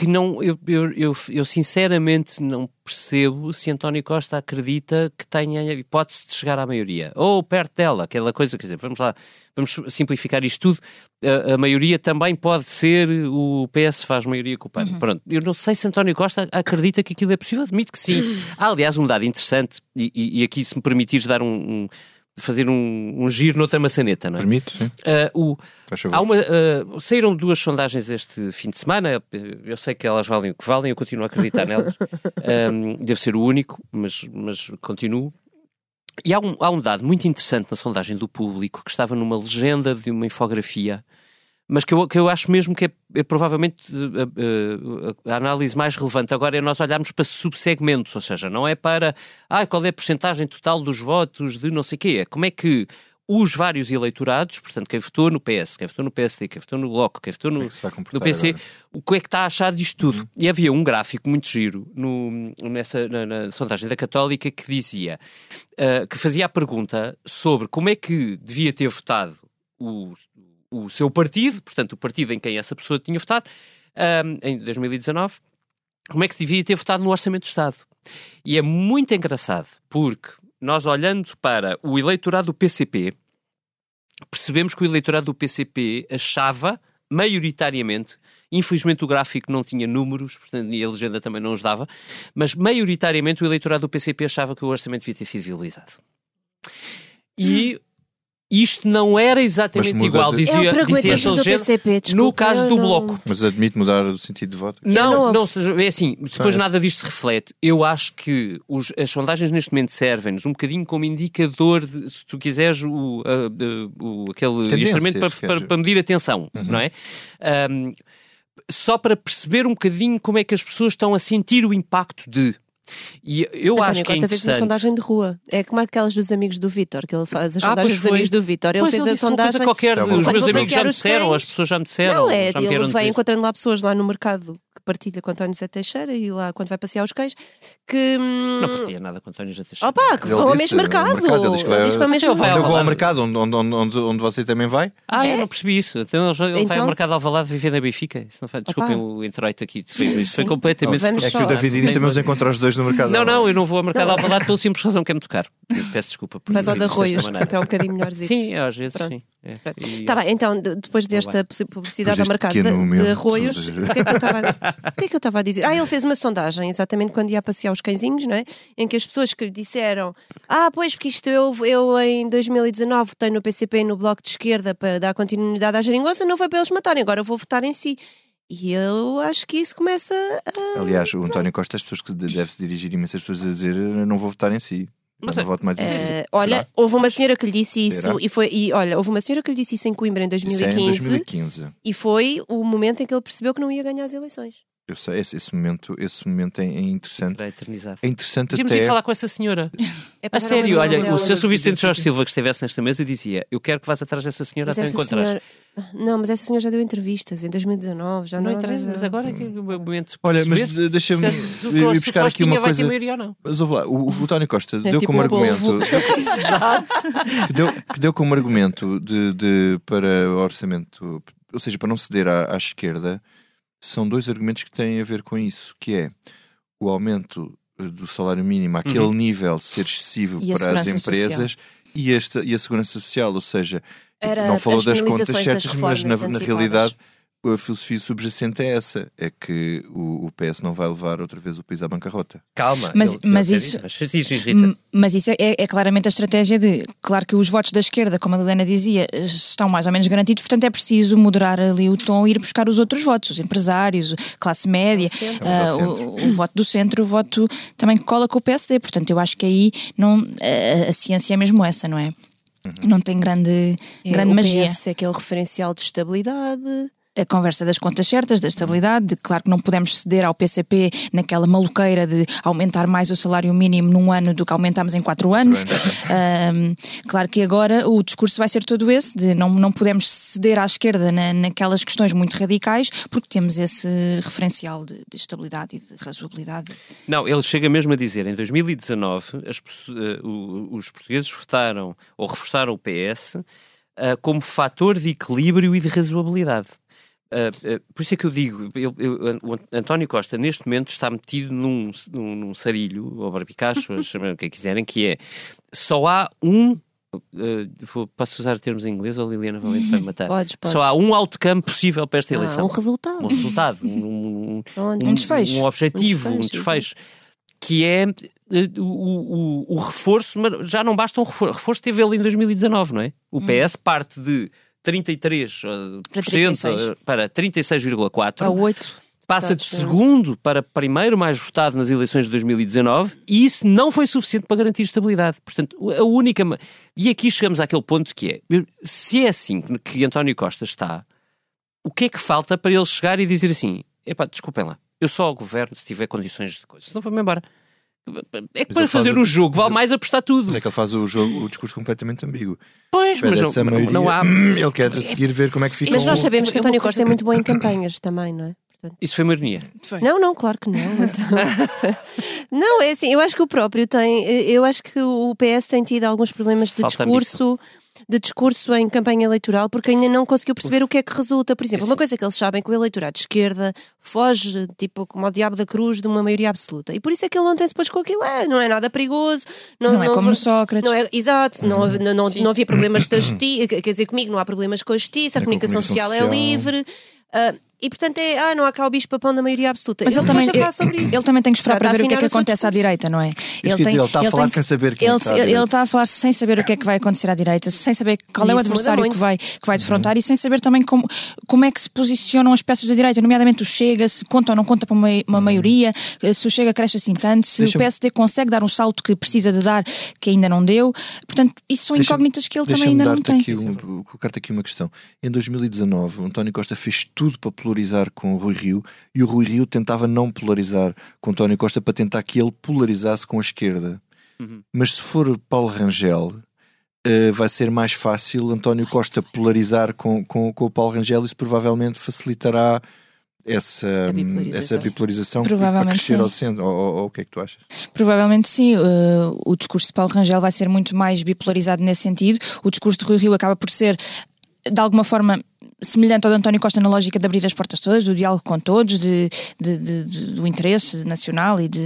que não, eu, eu, eu, eu sinceramente não percebo se António Costa acredita que tenha a hipótese de chegar à maioria ou perto dela, aquela coisa, quer dizer, vamos lá, vamos simplificar isto tudo. A, a maioria também pode ser o PS faz maioria com o PAN. Pronto, eu não sei se António Costa acredita que aquilo é possível, admito que sim. Há, aliás, um dado interessante, e, e- e aqui, se me permitires dar um- um- fazer um, um giro noutra maçaneta, não é? Permito, sim. Ah, o, há uma, ah, saíram duas sondagens este fim de semana. Eu sei que elas valem o que valem, eu continuo a acreditar nelas. Ahm, devo ser o único, mas, mas continuo. E há um, há um dado muito interessante na sondagem do público que estava numa legenda de uma infografia, mas que eu, que eu acho mesmo que é, é provavelmente eh, eh, a análise mais relevante agora é nós olharmos para subsegmentos, ou seja, não é para ah, qual é a porcentagem total dos votos de não sei o quê, é como é que os vários eleitorados, portanto, quem votou no PS, quem votou no PSD, quem votou no Bloco, quem votou no, é que no PC, agora? o que é que está a achar disto tudo? E havia um gráfico muito giro no, nessa, na, na sondagem da Católica que dizia, ah, que fazia a pergunta sobre como é que devia ter votado o, o seu partido, portanto, o partido em quem essa pessoa tinha votado, ah, em 2019, como é que devia ter votado no Orçamento do Estado. E é muito engraçado, porque nós olhando para o eleitorado do PCP, percebemos que o eleitorado do PCP achava, maioritariamente, infelizmente o gráfico não tinha números, portanto, e a legenda também não os dava, mas maioritariamente o eleitorado do PCP achava que o orçamento devia ter sido viabilizado. E isto não era exatamente muda igual, de- É o dizia, dizia esta do legenda, PCP, no desculpa, caso eu do não- Bloco. Mas admite mudar o sentido de voto? Não, não não, é assim, depois Parece. nada disto se reflete. Eu acho que os- as sondagens neste momento servem-nos um bocadinho como indicador, de, se tu quiseres, o, a- de- o- aquele Tendências, instrumento para, para, para medir a tensão, não é? Ahm, só para perceber um bocadinho como é que as pessoas estão a sentir o impacto de. E eu António acho que é Costa fez uma sondagem de rua. É como aquelas dos amigos do Vítor, que ele faz as Ah, sondagens dos amigos do Vítor. Ele Pois fez a disse uma coisa sondagem. qualquer, Já os meus amigos já me disseram, cães. as pessoas já me disseram. Não, é, já me ele vai dizer. encontrando lá pessoas lá no mercado que partilha com António Zé Teixeira e lá quando vai passear os cães que. hum, Não partilha nada com António já Teixeira. Opa, que Ele vão ao mesmo mercado. mercado, ele diz que Ele que mesmo Ele eu vou ao mercado, onde, onde, onde, onde, você também vai? Ah, eu não percebi isso. Então ele, ele vai Então? ao mercado Alvalade viver na Benfica. Desculpem o introito aqui. Foi, completamente... É que o David Inês também os encontra os dois no mercado. Não, não, eu não vou ao mercado Alvalade pela simples razão que é muito caro. Eu peço desculpa. por Mas ao de arroios, que sempre é um bocadinho melhorzinho. Sim, às vezes Pronto. sim. É. E- Tá bem, então, de- depois desta publicidade ao mercado de, de arroios, o que, é que eu estava a- é a dizer? Ah, ele fez uma sondagem, exatamente quando ia passear os cãezinhos, não é? Em que as pessoas que lhe disseram: Ah, pois, porque isto eu, eu em 2019 votei no PCP e no Bloco de Esquerda para dar continuidade à geringonça, não foi para eles matarem, agora eu vou votar em si. E eu acho que isso começa a. Aliás, o António Costa, as pessoas que deve-se dirigir imensas pessoas a dizer não vou votar em si. Mas eu é- não voto mais em si. Eh, olha, Será? houve uma senhora que lhe disse isso Será? e foi e olha, houve uma senhora que lhe disse isso em Coimbra em Isso é em 2015 2015. e foi o momento em que ele percebeu que não ia ganhar as eleições. Eu sei, esse, esse momento, esse momento é, é interessante. Será eternizado. É interessante Podíamos até. ir falar com essa senhora. É A sério, olha, o Sr. Sr. Vicente Jorge Silva que estivesse nesta mesa dizia: Eu quero que vás atrás dessa senhora Mas até encontrar. senhora... Não, mas essa senhora já deu entrevistas em 2019, já Não não, interessa, já- mas agora é que é o momento Olha, mas deixa-me se se o ir buscar o aqui uma coisa. maioria. Mas ouve lá, o, o António Costa deu tipo como um argumento. que, deu, que deu como argumento de, de- para o orçamento, ou seja, para não ceder à, à esquerda, são dois argumentos que têm a ver com isso, que é o aumento eh, do salário mínimo àquele Uhum. nível ser excessivo E para as empresas e, esta, e a segurança social, ou seja, Era não falou as das contas certas, mas na, na realidade a filosofia subjacente é essa, é que o, o PS não vai levar outra vez o país à bancarrota. Calma. Mas- ele- mas ele- isso-. M- Mas isso é, é claramente a estratégia de. Claro que os votos da esquerda, como a Liliana dizia, estão mais ou menos garantidos, portanto é preciso moderar ali o tom e ir buscar os outros votos, os empresários, classe média, ah, o, o voto do centro, o voto também que cola com o PSD. Portanto, eu acho que aí não, a, a ciência é mesmo essa, não é? Não tem grande, É, grande o magia. PS é aquele referencial de estabilidade. A conversa das contas certas, da estabilidade, de, claro que não podemos ceder ao PCP naquela maluqueira de aumentar mais o salário mínimo num ano do que aumentámos em quatro anos. Ahm, claro que agora o discurso vai ser todo esse, de não, não podemos ceder à esquerda na, naquelas questões muito radicais, porque temos esse referencial de, de estabilidade e de razoabilidade. Não, ele chega mesmo a dizer, em 2019, as eh, o- os portugueses votaram ou reforçaram o PS ah, como fator de equilíbrio e de razoabilidade. Ah, ah, por isso é que eu digo, eu- eu- o António Costa neste momento está metido num, num, num sarilho, ou barbicacho, chamem o que quiserem, que é só há um. ah, vou- posso usar termos em inglês ou a Liliana vai vai me matar? Podes, podes. Só há um outcome possível para esta Ah, eleição. um resultado. Um resultado, um, um, um, desfecho. um objetivo, Um um desfecho, desfecho, que é eh, o, o, o reforço, mas já não basta um reforço. O reforço teve ele em 2019, não é? O PS parte de 33% Hum. Para 36. para 36,4%. A 8. Passa de segundo para primeiro mais votado nas eleições de 2019 e isso não foi suficiente para garantir estabilidade. Portanto, a única. E aqui chegamos àquele ponto que é: se é assim que António Costa está, o que é que falta para ele chegar e dizer assim: epá, desculpem lá, eu só ao governo se tiver condições de coisa, senão vou-me embora. É que Mas para fazer o- o jogo vale mais apostar tudo. É que ele faz o jogo, o discurso completamente ambíguo. Pois, Espera mas essa não, maioria. não há. Ele quer a seguir ver como é que fica Mas o- nós sabemos que é António Costa é muito bom em campanhas também, não é? Isso foi uma ironia. Não, não, claro que não. então. não, é assim, eu acho que o próprio tem. Eu acho que o PS tem tido alguns problemas de Falta discurso. De discurso em campanha eleitoral, porque ainda não conseguiu perceber o que é que resulta. Por exemplo, uma coisa que eles sabem que o eleitorado de esquerda foge, tipo, como ao diabo da cruz, de uma maioria absoluta. E por isso é que ele ontem se pôs com aquilo. É, não é nada perigoso. Não, Não é como no Sócrates. Não é, exato, não, não, não, não havia problemas da justiça. Quer dizer, comigo não há problemas com a justiça, a É a comunicação comunicação social, é social. livre. ah, e portanto é, ah, não há cá o bicho papão da maioria absoluta. Mas ele também, isso. ele também tem que esperar Está para ver o que é que acontece à direita, não é? quer dizer, ele está a falar tem sem saber quem é ele, que está ele está a falar sem saber o que é que vai acontecer à direita, sem saber qual é o adversário que vai, que vai defrontar e sem saber também como, como é que se posicionam as peças da direita, nomeadamente o Chega, se conta ou não conta para uma, uma maioria, eh, se o Chega cresce assim tanto, se o PSD consegue dar um salto que precisa de dar, que ainda não deu. Portanto, isso são incógnitas que ele também ainda não tem. um- colocar-te aqui uma questão. Em 2019, o António Costa fez tudo para polarizar com o Rui Rio e o Rui Rio tentava não polarizar com o António Costa para tentar que ele polarizasse com a esquerda. Mas se for Paulo Rangel, eh, vai ser mais fácil António Costa polarizar com, com, com o Paulo Rangel e isso provavelmente facilitará essa, A bipolarização. essa bipolarização para Provavelmente crescer sim. ao centro. Ou, ou- ou o que é que tu achas? Provavelmente sim. Uh, o discurso de Paulo Rangel vai ser muito mais bipolarizado nesse sentido. O discurso de Rui Rio acaba por ser, de alguma forma, semelhante ao de António Costa na lógica de abrir as portas todas, do diálogo com todos, de, de- de- de- do interesse nacional e de.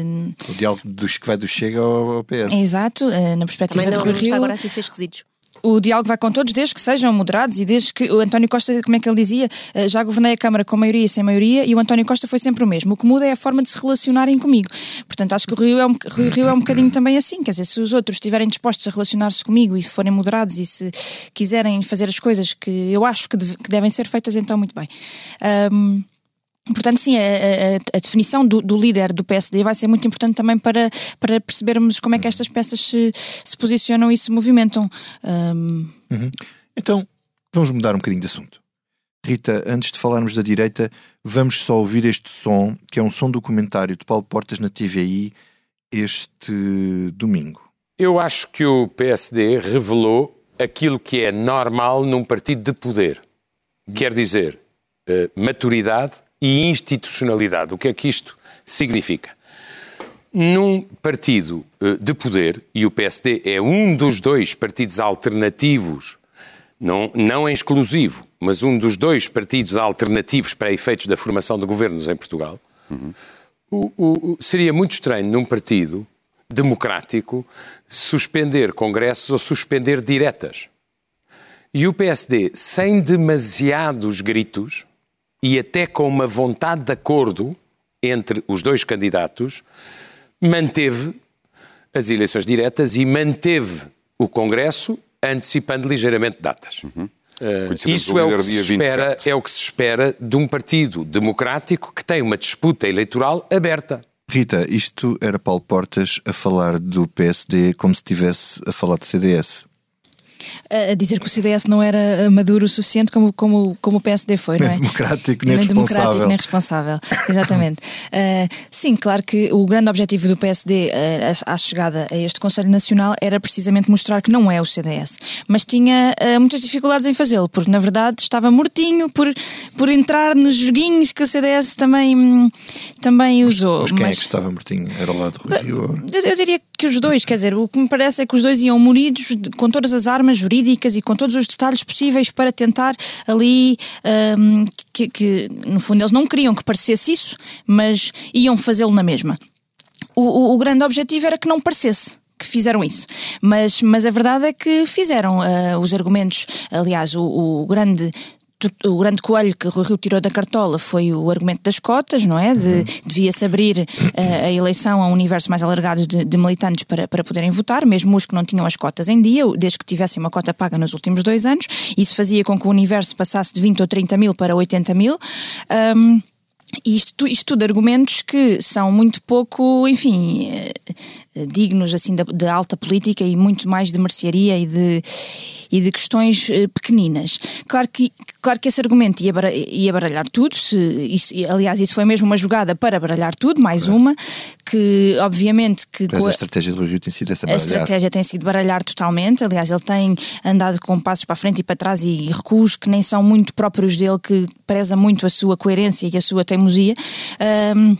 O diálogo dos, que vai do Chega ao, ao PS. Exato, uh, na perspectiva Também de não Rui está Rio. agora a ser esquisitos. O diálogo vai com todos, desde que sejam moderados e desde que o António Costa, como é que ele dizia, eh, já governei a Câmara com maioria e sem maioria e o António Costa foi sempre o mesmo. O que muda é a forma de se relacionarem comigo. Portanto, acho que o Rio é um, Rui Rio é um bocadinho também assim. Quer dizer, se os outros estiverem dispostos a relacionar-se comigo e forem moderados e se quiserem fazer as coisas que eu acho que, deve- que devem ser feitas, então muito bem. Ahm, Portanto, sim, a, a- a definição do, do líder do PSD vai ser muito importante também para, para percebermos como é que estas peças se, se posicionam e se movimentam. Ahm, Então, vamos mudar um bocadinho de assunto. Rita, antes de falarmos da direita, vamos só ouvir este som, que é um som do comentário de Paulo Portas na TVI este domingo. Eu acho que o PSD revelou aquilo que é normal num partido de poder. Quer dizer, eh, maturidade e institucionalidade. O que é que isto significa? Num partido eh, de poder, e o PSD é um dos dois partidos alternativos, não, não é exclusivo, mas um dos dois partidos alternativos para efeitos da formação de governos em Portugal, o- o- o- seria muito estranho num partido democrático suspender congressos ou suspender diretas. E o PSD, sem demasiados gritos e até com uma vontade de acordo entre os dois candidatos, manteve as eleições diretas e manteve o Congresso antecipando ligeiramente datas. Uh, Conhecemos isso é o, que se espera, 27. é o que se espera de um partido democrático que tem uma disputa eleitoral aberta. Rita, isto era Paulo Portas a falar do PSD como se estivesse a falar do CDS. A dizer que o CDS não era eh, maduro o suficiente como, como, como o PSD foi, não é? Nem democrático, nem nem responsável. democrático, nem responsável. Exatamente. Uh, sim, claro que o grande objetivo do PSD uh, à chegada a este Conselho Nacional era precisamente mostrar que não é o CDS, mas tinha uh, muitas dificuldades em fazê-lo, porque na verdade estava mortinho por, por entrar nos joguinhos que o CDS também, também usou. Mas quem é que estava mortinho? Era o lado do Rui Rio? Eu, eu diria que os dois, quer dizer, o que me parece é que os dois iam munidos de- com todas as armas jurídicas e com todos os detalhes possíveis para tentar ali hum, que, que, no fundo eles não queriam que parecesse isso, mas iam fazê-lo na mesma. O, o- o grande objetivo era que não parecesse que fizeram isso, mas, mas a verdade é que fizeram ah, os argumentos, aliás, o, o grande o grande coelho que Rui Rio tirou da cartola foi o argumento das cotas, não é? De, devia-se abrir eh, a eleição a um universo mais alargado de, de militantes para, para poderem votar, mesmo os que não tinham as cotas em dia, desde que tivessem uma cota paga nos últimos dois anos. Isso fazia com que o universo passasse de 20 ou 30 mil para 80 mil. Ahm, e isto, isto tudo argumentos que são muito pouco, enfim, eh, dignos assim de, de alta política e muito mais de mercearia e de, e de questões eh, pequeninas. Claro que, claro que esse argumento ia, bara- ia baralhar tudo, se, isso- aliás, isso foi mesmo uma jogada para baralhar tudo, mais uma, que obviamente que Mas a a- estratégia do Rio tem sido essa a baralhar. estratégia tem sido baralhar totalmente. Aliás, ele tem andado com passos para a frente e para trás e recuos que nem são muito próprios dele, que preza muito a sua coerência e a sua teimosia. Um,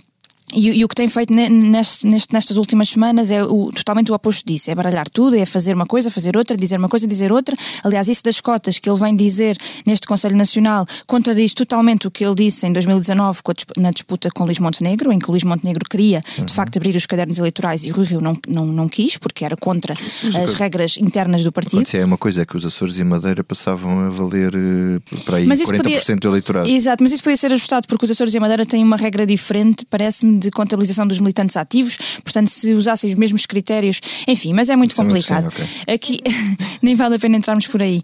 e, e o que tem feito ne- neste- neste- nestas últimas semanas é o- totalmente o oposto disso: é baralhar tudo, é fazer uma coisa, fazer outra, dizer uma coisa, dizer outra. Aliás, isso das cotas que ele vem dizer neste Conselho Nacional contradiz totalmente o que ele disse em 2019 com a disp- na disputa com Luís Montenegro, em que Luís Montenegro queria de facto abrir os cadernos eleitorais e Rui Rio não, não, não quis, porque era contra as regras internas do partido. Acontecia uma coisa, é que os Açores e Madeira passavam a valer eh, para aí Mas isso 40% podia- do eleitorado. Exato, mas isso podia ser ajustado porque os Açores e Madeira têm uma regra diferente, parece-me, de contabilização dos militantes ativos. Portanto, se usassem os mesmos critérios, enfim, mas é muito Isso é complicado. sim, Aqui nem vale a pena entrarmos por aí.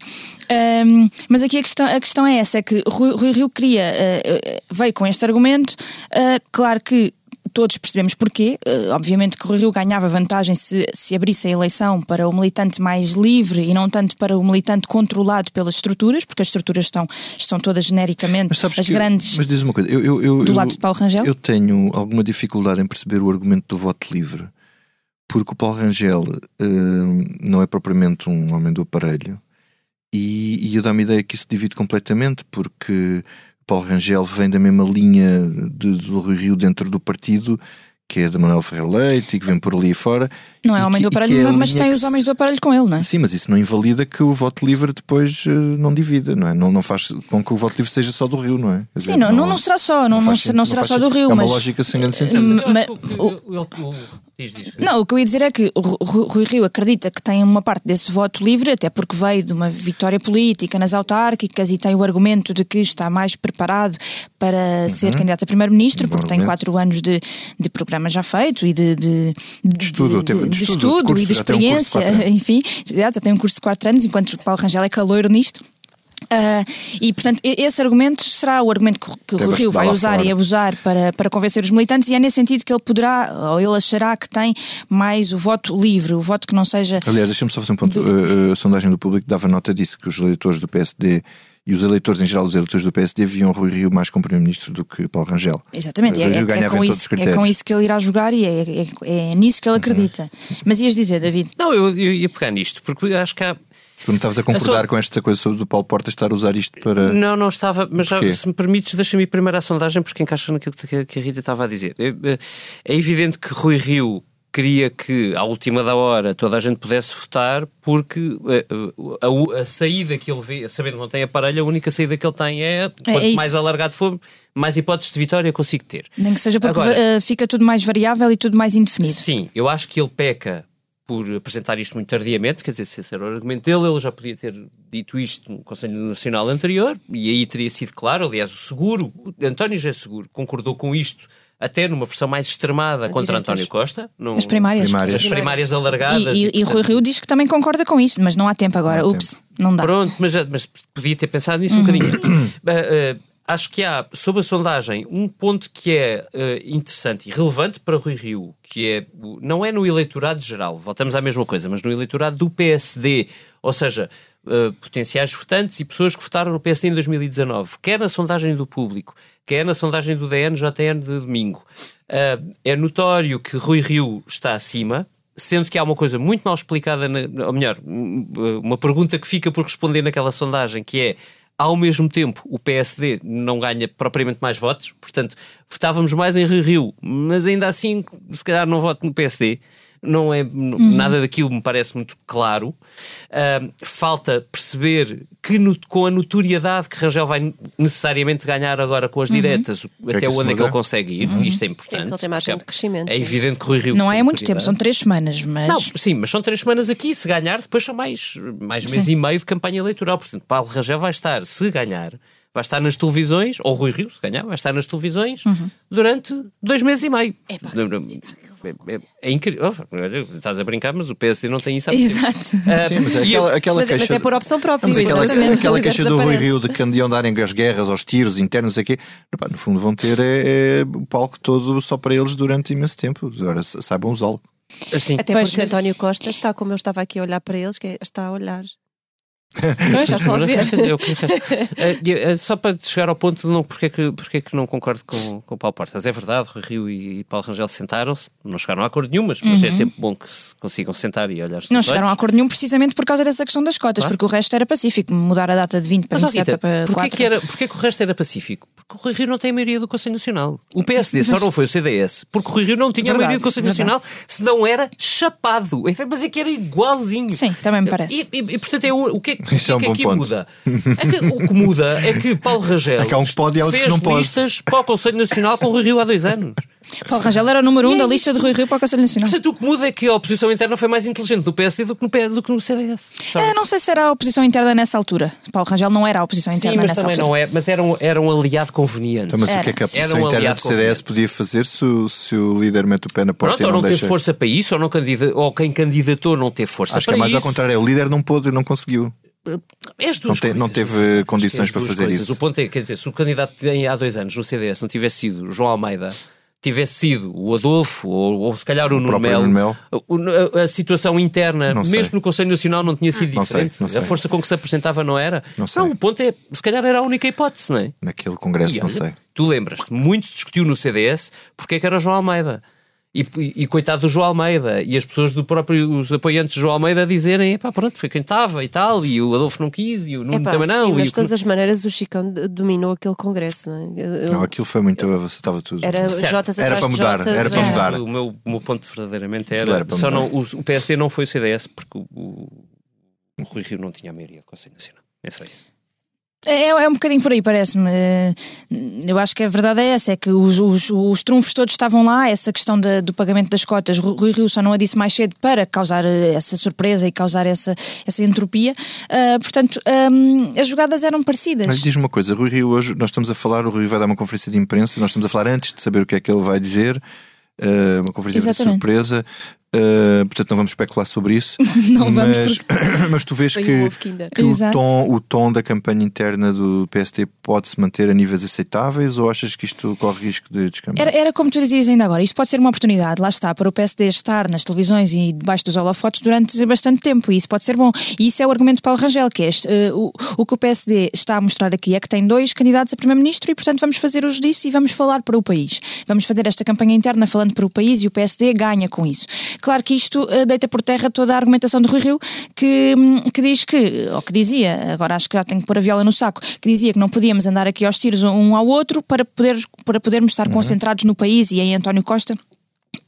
Ahm, mas aqui a questão, a questão é essa: é que Rui, Rui Rio queria, eh, veio com este argumento. Ah, claro que todos percebemos porquê. Eh, obviamente que o Rio ganhava vantagem se, se abrisse a eleição para o militante mais livre e não tanto para o militante controlado pelas estruturas, porque as estruturas estão, estão todas genericamente as grandes. Mas diz uma coisa, eu, eu, eu- do eu- lado de Paulo Rangel? Eu tenho alguma dificuldade em perceber o argumento do voto livre, porque o Paulo Rangel eh, não é propriamente um homem do aparelho, e, e eu dá-me a ideia que isso divide completamente, porque Paulo Rangel vem da mesma linha de- do Rui Rio dentro do partido, que é da Manuel Ferreira Leite e que vem por ali fora. Não é e homem que- do e é aparelho, a mas tem os se- homens do aparelho com ele, não é? Sim, mas isso não invalida que o voto livre depois eh, não divida, não é? Não, não faz com que o voto livre seja só do Rio, não é? Quer Sim, dizer, não, não, não será só, não, não, sentido, não será só do. Rio, É uma mas. lógica sem grande sentido. Hum, Mas mas- o- diz, diz. Não, o que eu ia dizer é que Rui Rio acredita que tem uma parte desse voto livre, até porque veio de uma vitória política nas autárquicas e tem o argumento de que está mais preparado para ser candidato a primeiro-ministro, Uhum. Porque tem quatro anos de, de programa já feito e de, de, de- estudo, de- de de estudo, estudo curso, e de um experiência, anos. enfim, já tem um curso de quatro anos, enquanto o Paulo Rangel é caloiro nisto. Ah, e portanto, esse argumento será o argumento que, que o Rui Rio vai usar fora. e abusar para, para convencer os militantes, e é nesse sentido que ele poderá, ou ele achará que tem mais o voto livre, o voto que não seja. Aliás, deixa-me só fazer um ponto. Uh, uh, a sondagem do público dava nota disso, que os eleitores do PSD e os eleitores em geral, os eleitores do PSD, viam Rui Rio mais como Primeiro-Ministro do que Paulo Rangel. Exatamente, é, é- é com isso, é com isso que ele irá jogar e é, é, é nisso que ele acredita. Mas ias dizer, David? Não, eu, eu ia pegar nisto, porque eu acho que há. Tu não estavas a concordar A so- com esta coisa sobre do Paulo Porta estar a usar isto para. Não, não estava, mas já, se me permites, deixa-me ir primeiro à sondagem, porque encaixa naquilo que, que a Rita estava a dizer. É, é- é evidente que Rui Rio queria que, à última da hora, toda a gente pudesse votar, porque eh, a, a saída que ele vê, sabendo que não tem aparelho, a única saída que ele tem é quanto isso. mais alargado for, mais hipóteses de vitória eu consigo ter. Nem que seja porque Agora- eh, fica tudo mais variável e tudo mais indefinido. Sim, eu acho que ele peca por apresentar isto muito tardiamente, quer dizer, se esse era o argumento dele, ele já podia ter dito isto no Conselho Nacional anterior e aí teria sido claro. Aliás, o seguro, o António José Seguro, concordou com isto até numa versão mais extremada contra direitas. António Costa. Num, As primárias. Primárias. As primárias alargadas. E, e, e Rui portanto, Rio diz que também concorda com isso, mas não há tempo agora. Não há Ups, não dá. Pronto, mas, mas podia ter pensado nisso um bocadinho. Eh, eh, acho que há, sob a sondagem, um ponto que é eh, interessante e relevante para Rui Rio, que é, não é no eleitorado geral, voltamos à mesma coisa, mas no eleitorado do PSD, ou seja, eh, potenciais votantes e pessoas que votaram no PSD em 2019, quer na sondagem do público, quer na sondagem do DN, JN de domingo. Eh, é notório que Rui Rio está acima, sendo que há uma coisa muito mal explicada, na, ou melhor, um, uma pergunta que fica por responder naquela sondagem, que é ao mesmo tempo o PSD não ganha propriamente mais votos, portanto votávamos mais em Rio mas ainda assim se calhar não voto no PSD. Não é n- nada daquilo me parece muito claro. Ahm, falta perceber que no- com a notoriedade que Rangel vai necessariamente ganhar agora com as diretas, é até que isso onde é que ele consegue ir, isto é importante. Sim, ele tem margem de crescimento, É sim. evidente que o Rui Rio Não é muito tempo, são três semanas, mas. Não, sim, mas são três semanas aqui. Se ganhar, depois são mais, mais mês e meio de campanha eleitoral. Portanto, Paulo Rangel vai estar, se ganhar, vai estar nas televisões, ou Rui Rio, se ganhar, vai estar nas televisões Uhum. durante dois meses e meio. Epá, É, é- é incrível. Oh, estás a brincar, mas o PSD não tem isso tempo. Exato. Ah, Sim, mas é aquela, aquela Mas, é- mas queixa. é por opção própria. Mas aquela, exatamente. aquela queixa do Rui. Rio de que andiam darem as guerras aos tiros internos aqui, Epá, no fundo vão ter é, é, o palco todo só para eles durante imenso tempo. Agora sa- saibam usá-lo. assim, Até Pois. porque António Costa está, como eu estava aqui a olhar para eles, que é- está a olhar. Pois, Já só a mas ver. não sei, eu confesso. Eh, eu, eh, Só para chegar ao ponto de não, porque, é que, porque é que não concordo com, com o Paulo Portas. É verdade, Rui Rio e, e Paulo Rangel sentaram-se, não chegaram a acordo nenhum, mas, mas é sempre bom que se consigam sentar e olhar Não chegaram a acordo nenhum precisamente por causa dessa questão das cotas, Claro. porque o resto era pacífico. Mudar a data de 20 para Mas, ó, 27 Rita, para porquê 4. que, era, porquê que o resto era pacífico? Porque o Rui Rio não tem a maioria do Conselho Nacional. O PSD só não foi o CDS porque o Rui Rio não tinha a Verdade, maioria do Conselho verdade. Nacional, senão era chapado. É, Mas é que era igualzinho. Sim, também me parece. E, e- e, portanto, é o, o que é, que- o Isso que, é é um que bom aqui ponto. muda? É que, o que muda é que Paulo Rangel É que há um que pode e que fez não pode. listas para o Conselho Nacional com o Rui Rio há dois anos. Paulo Rangel era o número 1 um é da isso. lista de Rui Rio para o Conselho Nacional. Portanto, o que muda é que a oposição interna foi mais inteligente no PSD do que no, P- do que no CDS. Eh, não sei se era a oposição interna nessa altura. Paulo Rangel não era a oposição Sim, interna mas nessa também altura. não é. Mas era um, era um aliado conveniente. Então, mas o Era. que é que a Era posição um interna aliado do CDS podia fazer se o, se o líder mete o pé na porta Pronto, e ou não não deixa? teve força para isso, ou, não candida, ou quem candidatou não teve força Acho que para é mais isso. ao contrário. O líder não pôde, não conseguiu. As duas Não te- não teve condições para fazer coisas. isso. O ponto é, quer dizer, se o candidato tem há dois anos no CDS não tivesse sido João Almeida, tivesse sido o Adolfo ou, ou se calhar o, Melo, Nuno o- a, a situação interna, Não sei. mesmo no Conselho Nacional, não tinha sido Não sei, diferente. não sei. A força com que se apresentava não era. Não sei. o ponto é, se calhar era a única hipótese, não é? Naquele congresso, E não olha, sei. Tu lembras-te, muito se discutiu no CDS porque é que era João Almeida. E, e, coitado do João Almeida, e as pessoas do próprio, os apoiantes de João Almeida dizerem, pá, pronto, foi quem estava e tal, e o Adolfo não quis, e o Nuno Epá, também não. sim, e mas de todas as maneiras o Chicão dominou aquele congresso. Não é? Eu- Não, aquilo foi muito. Estava tudo. Era. Jotas Era para mudar, Jotas, era para é. mudar. O meu, o meu ponto verdadeiramente era. era só mudar. não, o, o PSD não foi o CDS porque o, o, o Rui Rio não tinha a maioria do Conselho Nacional. É só isso. É, é um bocadinho por aí, parece-me. Eh, Eu acho que a verdade é essa: é que os, os, os trunfos todos estavam lá. Essa questão da- do pagamento das cotas, Ru- Rui Rio só não a disse mais cedo para causar eh, essa surpresa e causar essa, essa entropia. Ah, portanto, hum, as jogadas eram parecidas. Mas diz-me uma coisa, Rui Rio, hoje nós estamos a falar, o Rui vai dar uma conferência de imprensa, nós estamos a falar antes de saber o que é que ele vai dizer, eh, uma conferência de Exatamente. surpresa, eh, portanto não vamos especular sobre isso. Não vamos, mas, mas tu vês Foi que, um que o, tom, o tom da campanha interna do PST pode-se manter a níveis aceitáveis ou achas que isto corre risco de descambar? Era, era como tu dizias ainda agora, isto pode ser uma oportunidade, lá está, para o PSD estar nas televisões e debaixo dos holofotes durante bastante tempo, e isso pode ser bom. E isso é o argumento para o Rangel, que é este, eh, o, o que o PSD está a mostrar aqui é que tem dois candidatos a Primeiro-Ministro e, portanto, vamos fazer uso disso e vamos falar para o país. Vamos fazer esta campanha interna falando para o país e o PSD ganha com isso. Claro que isto eh, deita por terra toda a argumentação de Rui Rio, que, hum, que diz que, ou que dizia, agora acho que já tenho que pôr a viola no saco, que dizia que não podíamos andar aqui aos tiros um ao outro para, poder, para podermos estar concentrados no país e em António Costa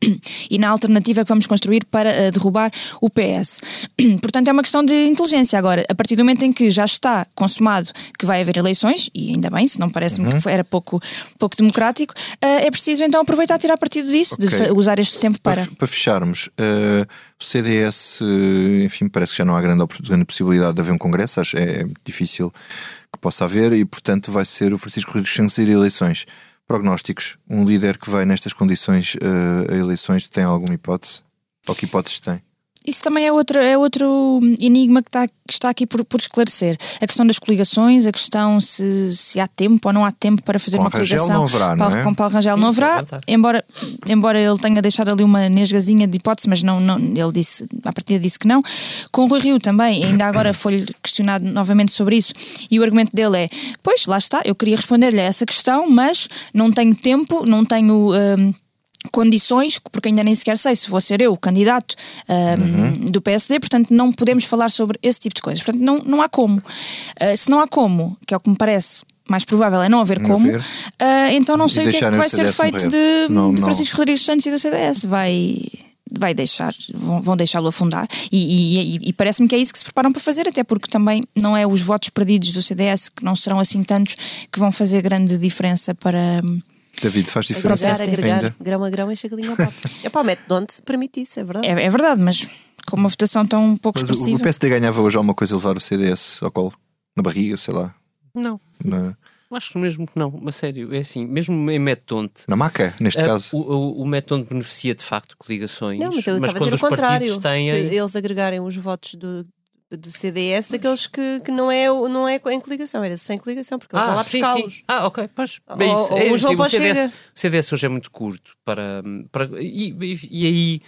e na alternativa que vamos construir para eh, derrubar o PS. Portanto, é uma questão de inteligência. Agora, a partir do momento em que já está consumado que vai haver eleições, e ainda bem, se não parece-me que foi- era pouco, pouco democrático, eh, é preciso então aproveitar e tirar partido disso, de Ok. fa- usar este tempo para. Para, fecharmos, eh, o CDS, enfim, parece que já não há grande, grande possibilidade de haver um congresso, acho é difícil que possa haver e, portanto, vai ser o Francisco Rodrigues Santos ir eleições. Prognósticos, um líder que vai nestas condições eh, a eleições tem alguma hipótese? Ou que hipóteses tem? Isso também é outro, é outro enigma que está, que está aqui por, por esclarecer. A questão das coligações, a questão se, se há tempo ou não há tempo para fazer Paulo uma Rangel coligação. não haverá, não Paulo- é? Com Paulo Rangel Sim, não haverá, embora, embora ele tenha deixado ali uma nesgazinha de hipótese, mas não, não, ele disse, à partida disse que não. Com o Rui Rio também, ainda agora foi-lhe questionado novamente sobre isso, e o argumento dele é: pois, lá está, eu queria responder-lhe a essa questão, mas não tenho tempo, não tenho. hum, condições, porque ainda nem sequer sei se vou ser eu o candidato hum, do PSD, portanto não podemos falar sobre esse tipo de coisas. Portanto, não, não há como. Uh, se não há como, que é o que me parece mais provável é não haver Não como, haver. uh, então não E sei o que é que vai ser feito de, Não- de não- Francisco Rodrigues Santos e do CDS. Vai. Vai deixar, vão, deixá-lo afundar e, e- e- e parece-me que é isso que se preparam para fazer, até porque também não é os votos perdidos do CDS, que não serão assim tantos, que vão fazer grande diferença para, David, faz diferença Agregar, agregar, ainda? grão a grão, enche a galinha ao papo. Mete de onde se permite isso, é verdade. É, é verdade, mas com uma votação tão pouco Mas o- o expressiva. PSD ganhava hoje alguma coisa a levar o CDS ao colo? Na barriga, sei lá. Não. Na- Acho mesmo que não, mas sério, é assim, mesmo em Metonte. Na maca, neste caso. O, o, o Metonte beneficia de facto coligações. Não, mas eu estava a dizer o os contrário. partidos têm. eles agregarem os votos do, do CDS daqueles que, que não, é, não é em coligação, era sem coligação, porque eles vão lá sim, buscá-los. Ah, ok, pois. Ou- é isso. ou É, uns vão sim, para o o CDS, Chega. o CDS hoje é muito curto para. para e, e- e aí.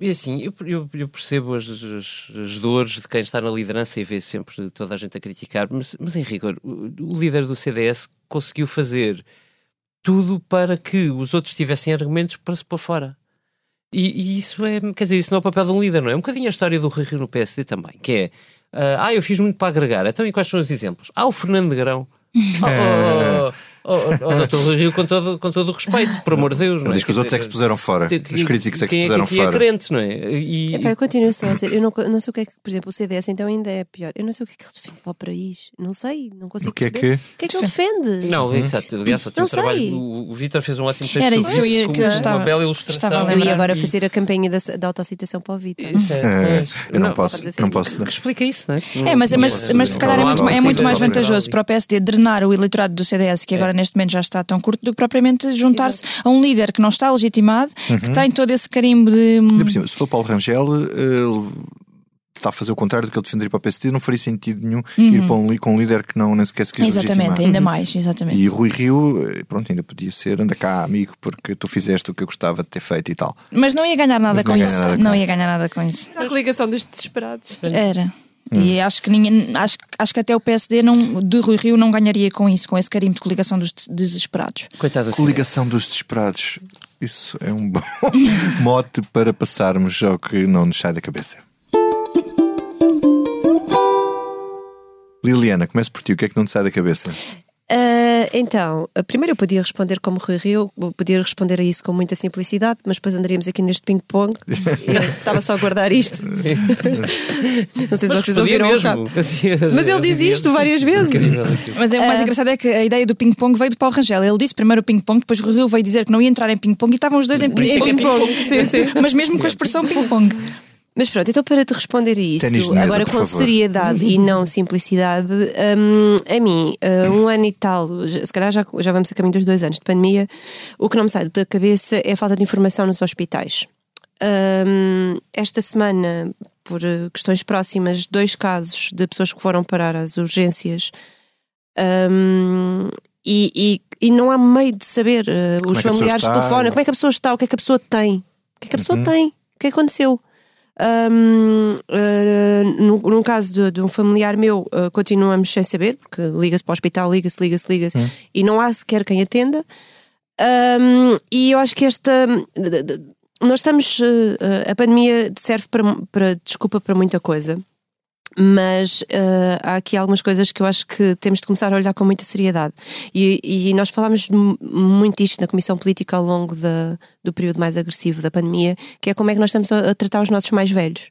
E assim, eu, eu- eu percebo as, as- as dores de quem está na liderança e vê sempre toda a gente a criticar, mas, mas em rigor, o, o líder do CDS conseguiu fazer tudo para que os outros tivessem argumentos para se pôr fora. E, e isso é, quer dizer, isso não é o papel de um líder, não é? É um bocadinho a história do Rui Rio no PSD também, que é, ah, ah, eu fiz muito para agregar, então e quais são os exemplos? Ah, o Fernando Negrão. Oh, oh, oh, oh, oh, doutor Rui Rio, com todo, com todo o respeito, por amor de Deus. não é? diz que os outros é que se puseram fora. que- Os críticos é que se puseram aqui é fora. crente, não é? E, Epá, eu continuo só a dizer, eu não, não sei o que é que, por exemplo, o CDS então ainda é pior. Eu não sei o que é que ele defende para o país. Não sei, não consigo O que é perceber. que- O que é que ele defende? Não, exato. Aliás, só tem Não um trabalho. sei. O, o Vítor fez um ótimo texto Era isso sobre que eu ia- que eu uma estava- bela ilustração. estava a Eu lembrar. ia agora E- fazer a campanha da, da autocitação para o Vitor. Isso é, É, eu não, Não, posso, não posso. Que explica isso, não é? É, mas, mas, se calhar é muito, é mais vantajoso para o PSD drenar o eleitorado do CDS, que agora neste momento já está tão curto, do que propriamente juntar-se a um líder que não está legitimado, que tem todo esse carimbo de. Por cima, se for Paulo Rangel, ele está a fazer o contrário do que ele defenderia para o PSD, não faria sentido nenhum ir para um, com um líder que não nem sequer se quis Exatamente, legitimar. ainda mais, exatamente. E Rui Rio, eh, pronto, ainda podia ser, anda cá, amigo, porque tu fizeste o que eu gostava de ter feito e tal. Mas não ia ganhar nada Mas com ia isso. ganhar nada com Não isso. ia ganhar nada com isso. A coligação dos desesperados. Era. E acho que, ninguém, acho, acho que até o PSD não, de Rui Rio não ganharia com isso, com esse carimbo de coligação dos des- desesperados. Coitado assim. Coligação dos desesperados. Isso é um bom mote para passarmos ao que não nos sai da cabeça. Liliana, começo por ti. O que é que não te sai da cabeça? Ah, então, ah, primeiro eu podia responder como Rui Rio, eu podia responder a isso com muita simplicidade, mas depois andaríamos aqui neste ping-pong. Eu estava só a guardar isto. Não sei se Mas vocês ouviram mesmo. Assim, Mas ele diz isto várias vezes. Incrível. Mas é, o mais engraçado é que a ideia do ping-pong veio do Paulo Rangel. Ele disse primeiro o ping-pong, depois Rui Rio veio dizer que não ia entrar em ping-pong e estavam os dois em Em ping-pong, sim, sim. Mas mesmo com a expressão ping-pong. Mas pronto, então para te responder a isso, mesa, agora com favor. seriedade e não simplicidade, hum, a mim, uh, um ano e tal, se calhar já, já vamos a caminho dos dois anos de pandemia, o que não me sai da cabeça é a falta de informação nos hospitais. Hum, esta semana, por uh, questões próximas, dois casos de pessoas que foram parar às urgências. hum, e, e- e não há meio de saber. uh, Como os é familiares está? telefonam, como é que a pessoa está, o que é que a pessoa tem, o que é que a Uhum. pessoa tem, o que é que aconteceu. Hum, uh, num, num caso de, de um familiar meu, uh, continuamos sem saber, porque liga-se para o hospital, liga-se, liga-se, liga-se, e não há sequer quem atenda. Um, e eu acho que esta. Nós estamos. uh, a pandemia serve para, para desculpa para muita coisa, mas uh, há aqui algumas coisas que eu acho que temos de começar a olhar com muita seriedade. E, e nós falámos mu- muito disto na Comissão Política ao longo do período mais agressivo da pandemia, que é como é que nós estamos a, a tratar os nossos mais velhos.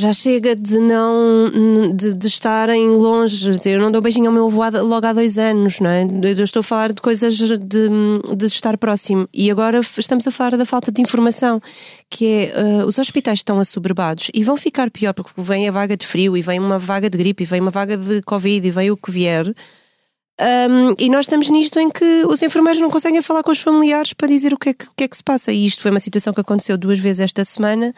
Já chega de não de, de estarem longe. Eu não dou beijinho ao meu avô logo há dois anos, não é? Eu estou a falar de coisas de, de estar próximo. E agora estamos a falar da falta de informação, que é eh, os hospitais estão assoberbados e vão ficar pior, porque vem a vaga de frio, e vem uma vaga de gripe, e vem uma vaga de Covid, e vem o que vier. Um, e nós estamos nisto em que os enfermeiros não conseguem falar com os familiares para dizer o que é que, o que, é que se passa. E isto foi uma situação que aconteceu duas vezes esta semana.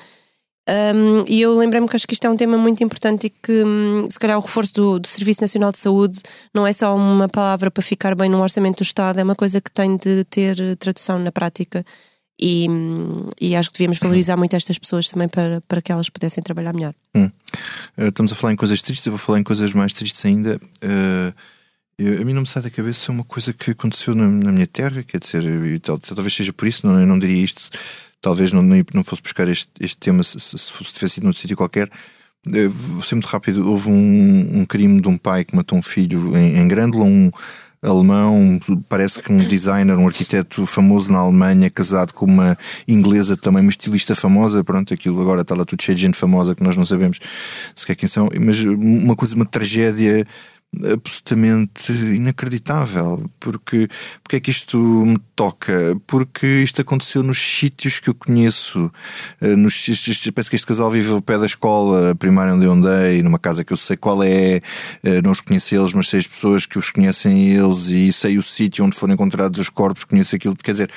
Um, e eu lembrei-me que acho que isto é um tema muito importante e que, hum, se calhar, o reforço do, do Serviço Nacional de Saúde não é só uma palavra para ficar bem no orçamento do Estado, é uma coisa que tem de ter eh, tradução na prática. E, hum, e acho que devíamos valorizar muito estas pessoas também para, para que elas pudessem trabalhar melhor. Hum. Uh, estamos a falar em coisas tristes, eu vou falar em coisas mais tristes ainda. Uh, eu- a mim não me sai da cabeça uma coisa que aconteceu na, na minha terra, quer dizer, e tal- talvez seja por isso, não, eu não diria isto, talvez não, não, não fosse buscar este, este tema se, se, se tivesse sido noutro sítio qualquer. Uh, vou ser muito rápido. Houve um, um crime de um pai que matou um filho em, em Grândola, um alemão, parece que um designer, um arquiteto famoso na Alemanha, casado com uma inglesa também, uma estilista famosa. Pronto, aquilo agora está lá tudo cheio de gente famosa que nós não sabemos sequer quem são, mas uma coisa, uma tragédia absolutamente inacreditável. Porque, porque é que isto me toca? Porque isto aconteceu nos sítios que eu conheço. Eh, Nos, parece que este casal vive ao pé da escola primária onde eu andei, numa casa que eu sei qual é, eh, não os conheço eles, mas sei as pessoas que os conhecem eles e sei o sítio onde foram encontrados os corpos, conheço aquilo. Quer dizer,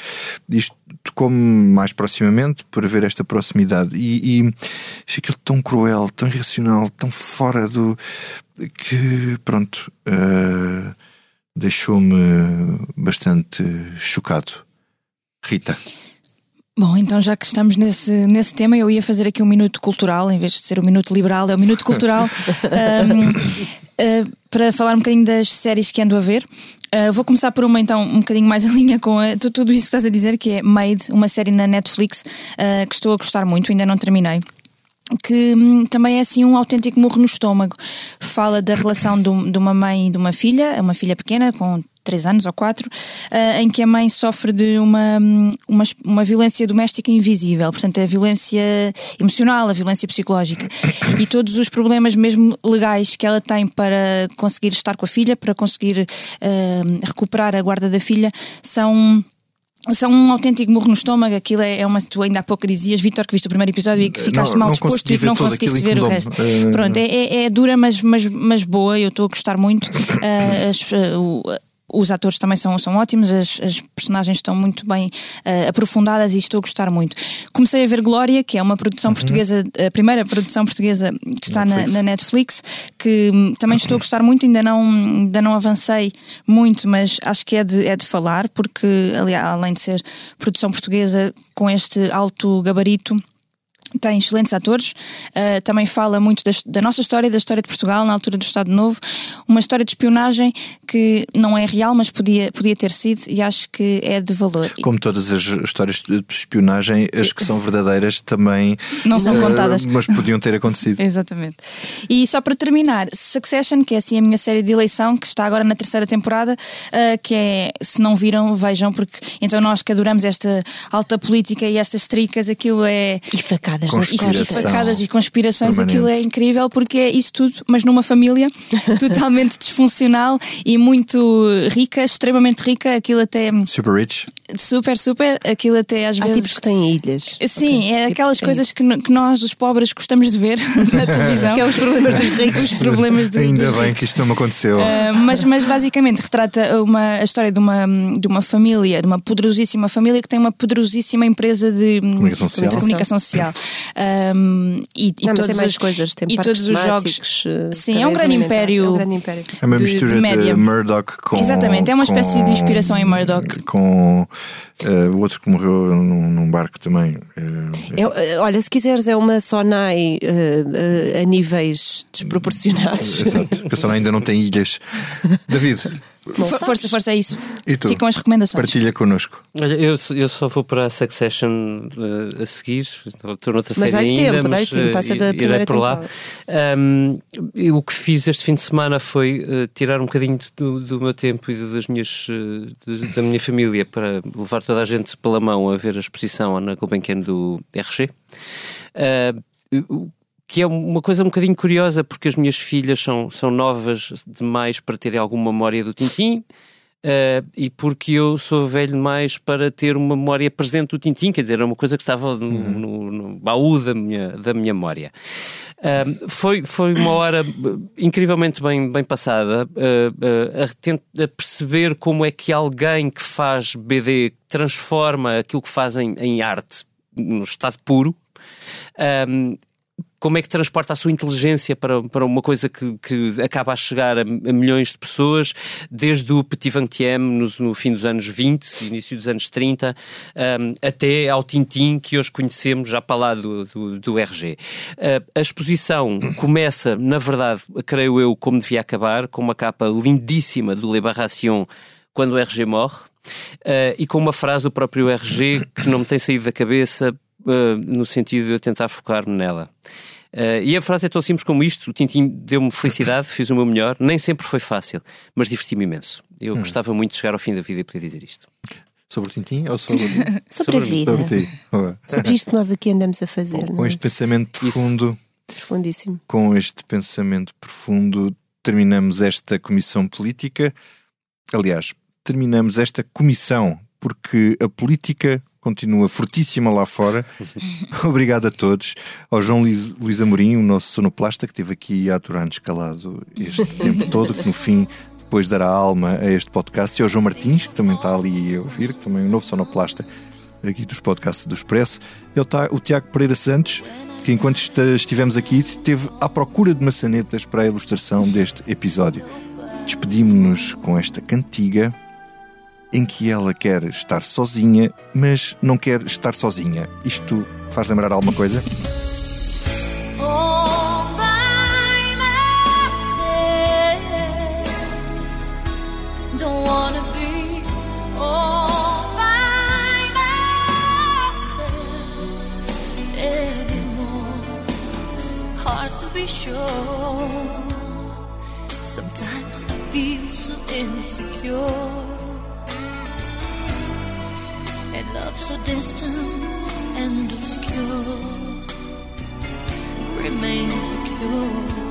isto tocou-me mais proximamente por haver esta proximidade. E, e aquilo tão cruel, tão irracional, tão fora do. Que, pronto, eh, deixou-me bastante chocado. Rita. Bom, então já que estamos nesse, nesse tema, eu ia fazer aqui um minuto cultural, em vez de ser um minuto liberal, é um minuto cultural, ahm, ah, para falar um bocadinho das séries que ando a ver. Ah, vou começar por uma então um bocadinho mais em linha com a- tu- tudo isso que estás a dizer, que é Made, uma série na Netflix ah, que estou a gostar muito, ainda não terminei. Que hum, também é assim um autêntico murro no estômago. Fala da relação de, um- uma mãe e de uma filha, uma filha pequena, com 3 anos ou 4, em que a mãe sofre de uma, hum, uma, uma violência doméstica invisível, portanto, a violência emocional, a violência psicológica e todos os problemas, mesmo legais, que ela tem para conseguir estar com a filha, para conseguir hum, recuperar a guarda da filha, são são um autêntico murro no estômago. Aquilo é, é uma. Tu ainda há pouco dizias, Vitor, que viste o primeiro episódio e que ficaste Não, mal não disposto e que não conseguiste ver o resto. Eh, Pronto, é, é- é dura, mas, mas, mas boa. Eu estou a gostar muito. Ah, as- o- os atores também são, são ótimos, as, as personagens estão muito bem ah, aprofundadas e estou a gostar muito. Comecei a ver Glória, que é uma produção portuguesa, a primeira produção portuguesa que está na, Netflix. na Netflix, que hum, também estou a gostar muito, ainda não, ainda não avancei muito, mas acho que é de, é de falar, porque aliás, além de ser produção portuguesa com este alto gabarito. Tem excelentes atores, uh, também fala muito das- da nossa história, da história de Portugal na altura do Estado Novo, uma história de espionagem que não é real, mas podia, podia ter sido e acho que é de valor. Como todas as histórias de espionagem, as que são verdadeiras também Não são eh, contadas. Mas podiam ter acontecido. Exatamente. E só para terminar, Succession, que é assim a minha série de eleição, que está agora na terceira temporada, uh, que é, se não viram, vejam, porque então nós que adoramos esta alta política e estas tricas, aquilo é. E facadas nas E facadas e conspirações, Permanente. aquilo é incrível porque é isso tudo, mas numa família totalmente disfuncional e muito rica, extremamente rica, aquilo até Super Rich. Super, super, aquilo até às Há vezes. tipos que têm ilhas. Sim, é Tipo, aquelas é coisas que, que nós, os pobres, gostamos de ver na televisão. Que é os problemas dos ricos. Os problemas do- Ainda dos bem ricos. que isto não me aconteceu. Uh, mas, mas basicamente retrata uma, a história de uma, de uma família, de uma poderosíssima família que tem uma poderosíssima empresa de Comunicação social. de comunicação social. Um, e, e Não, tem mais os, coisas. Tem e todos os jogos. eh, Sim, é um grande império. É um grande império. É uma de- mistura de de, média. Murdoch com. Exatamente, é uma espécie de com- inspiração em Murdoch. Com eh, o outro que morreu num, num barco também. eh, É, eh, olha, se quiseres, é uma Sonai a níveis desproporcionados. Exato, porque a ainda não tem ilhas. David, For- força, força, é isso. e tu? Ficam as recomendações. Partilha connosco. Olha, eu, eu só vou para a Succession eh, a seguir, estou noutra Mas série ainda, tempo, mas tempo, eh, passa da irei primeira por lá. Um, e o que fiz este fim de semana foi eh, tirar um bocadinho do, do meu tempo e das minhas, eh, de- da minha família para levar toda a gente pela mão a ver a exposição na Gulbenkian do RG. Uh, que é uma coisa um bocadinho curiosa porque as minhas filhas são, são novas demais para terem alguma memória do Tintim Uh, e porque eu sou velho demais para ter uma memória presente do Tintim, quer dizer, era uma coisa que estava no, no- no baú da minha, da minha memória. Um, foi, foi uma hora uh, incrivelmente bem, bem passada uh, uh, a, perceber como é que alguém que faz BD transforma aquilo que faz em, em arte no estado puro. Um, como é que transporta a sua inteligência para, para uma coisa que, que acaba a chegar a, a milhões de pessoas, desde o Petit Vingtième no, no fim dos anos 20, início dos anos 30, um, até ao Tintim que hoje conhecemos já para lá do, do, do RG. Uh, a exposição começa, na verdade, creio eu, como devia acabar, com uma capa lindíssima do Le Barration quando o RG morre. Uh, e com uma frase do próprio RG que não me tem saído da cabeça, uh, no sentido de eu tentar focar-me nela. Uh, e a frase é tão simples como isto: o Tintim deu-me felicidade, fiz o meu melhor, nem sempre foi fácil, mas diverti-me imenso. Eu gostava muito de chegar ao fim da vida e poder dizer isto. Sobre o Tintim ou sobre, Sobre a vida. sobre. Sobre isto que nós aqui andamos a fazer. Com não é? este pensamento profundo, Profundíssimo. com este pensamento profundo, terminamos esta comissão política. Aliás, terminamos esta comissão, porque a política continua fortíssima lá fora. Obrigado a todos. Ao João Luís, Luís Amorim, o nosso sonoplasta, que esteve aqui a aturar-nos calado este tempo todo, que no fim depois dará alma a este podcast. E ao João Martins, que também está ali a ouvir, que também é um novo sonoplasta aqui dos podcasts do Expresso. E ao o Tiago Pereira Santos, que enquanto estivemos aqui, esteve à procura de maçanetas para a ilustração deste episódio. Despedimos-nos com esta cantiga em que ela quer estar sozinha, mas não quer estar sozinha. Isto faz lembrar alguma coisa? Sometimes I feel so insecure. And love so distant and obscure remains the cure.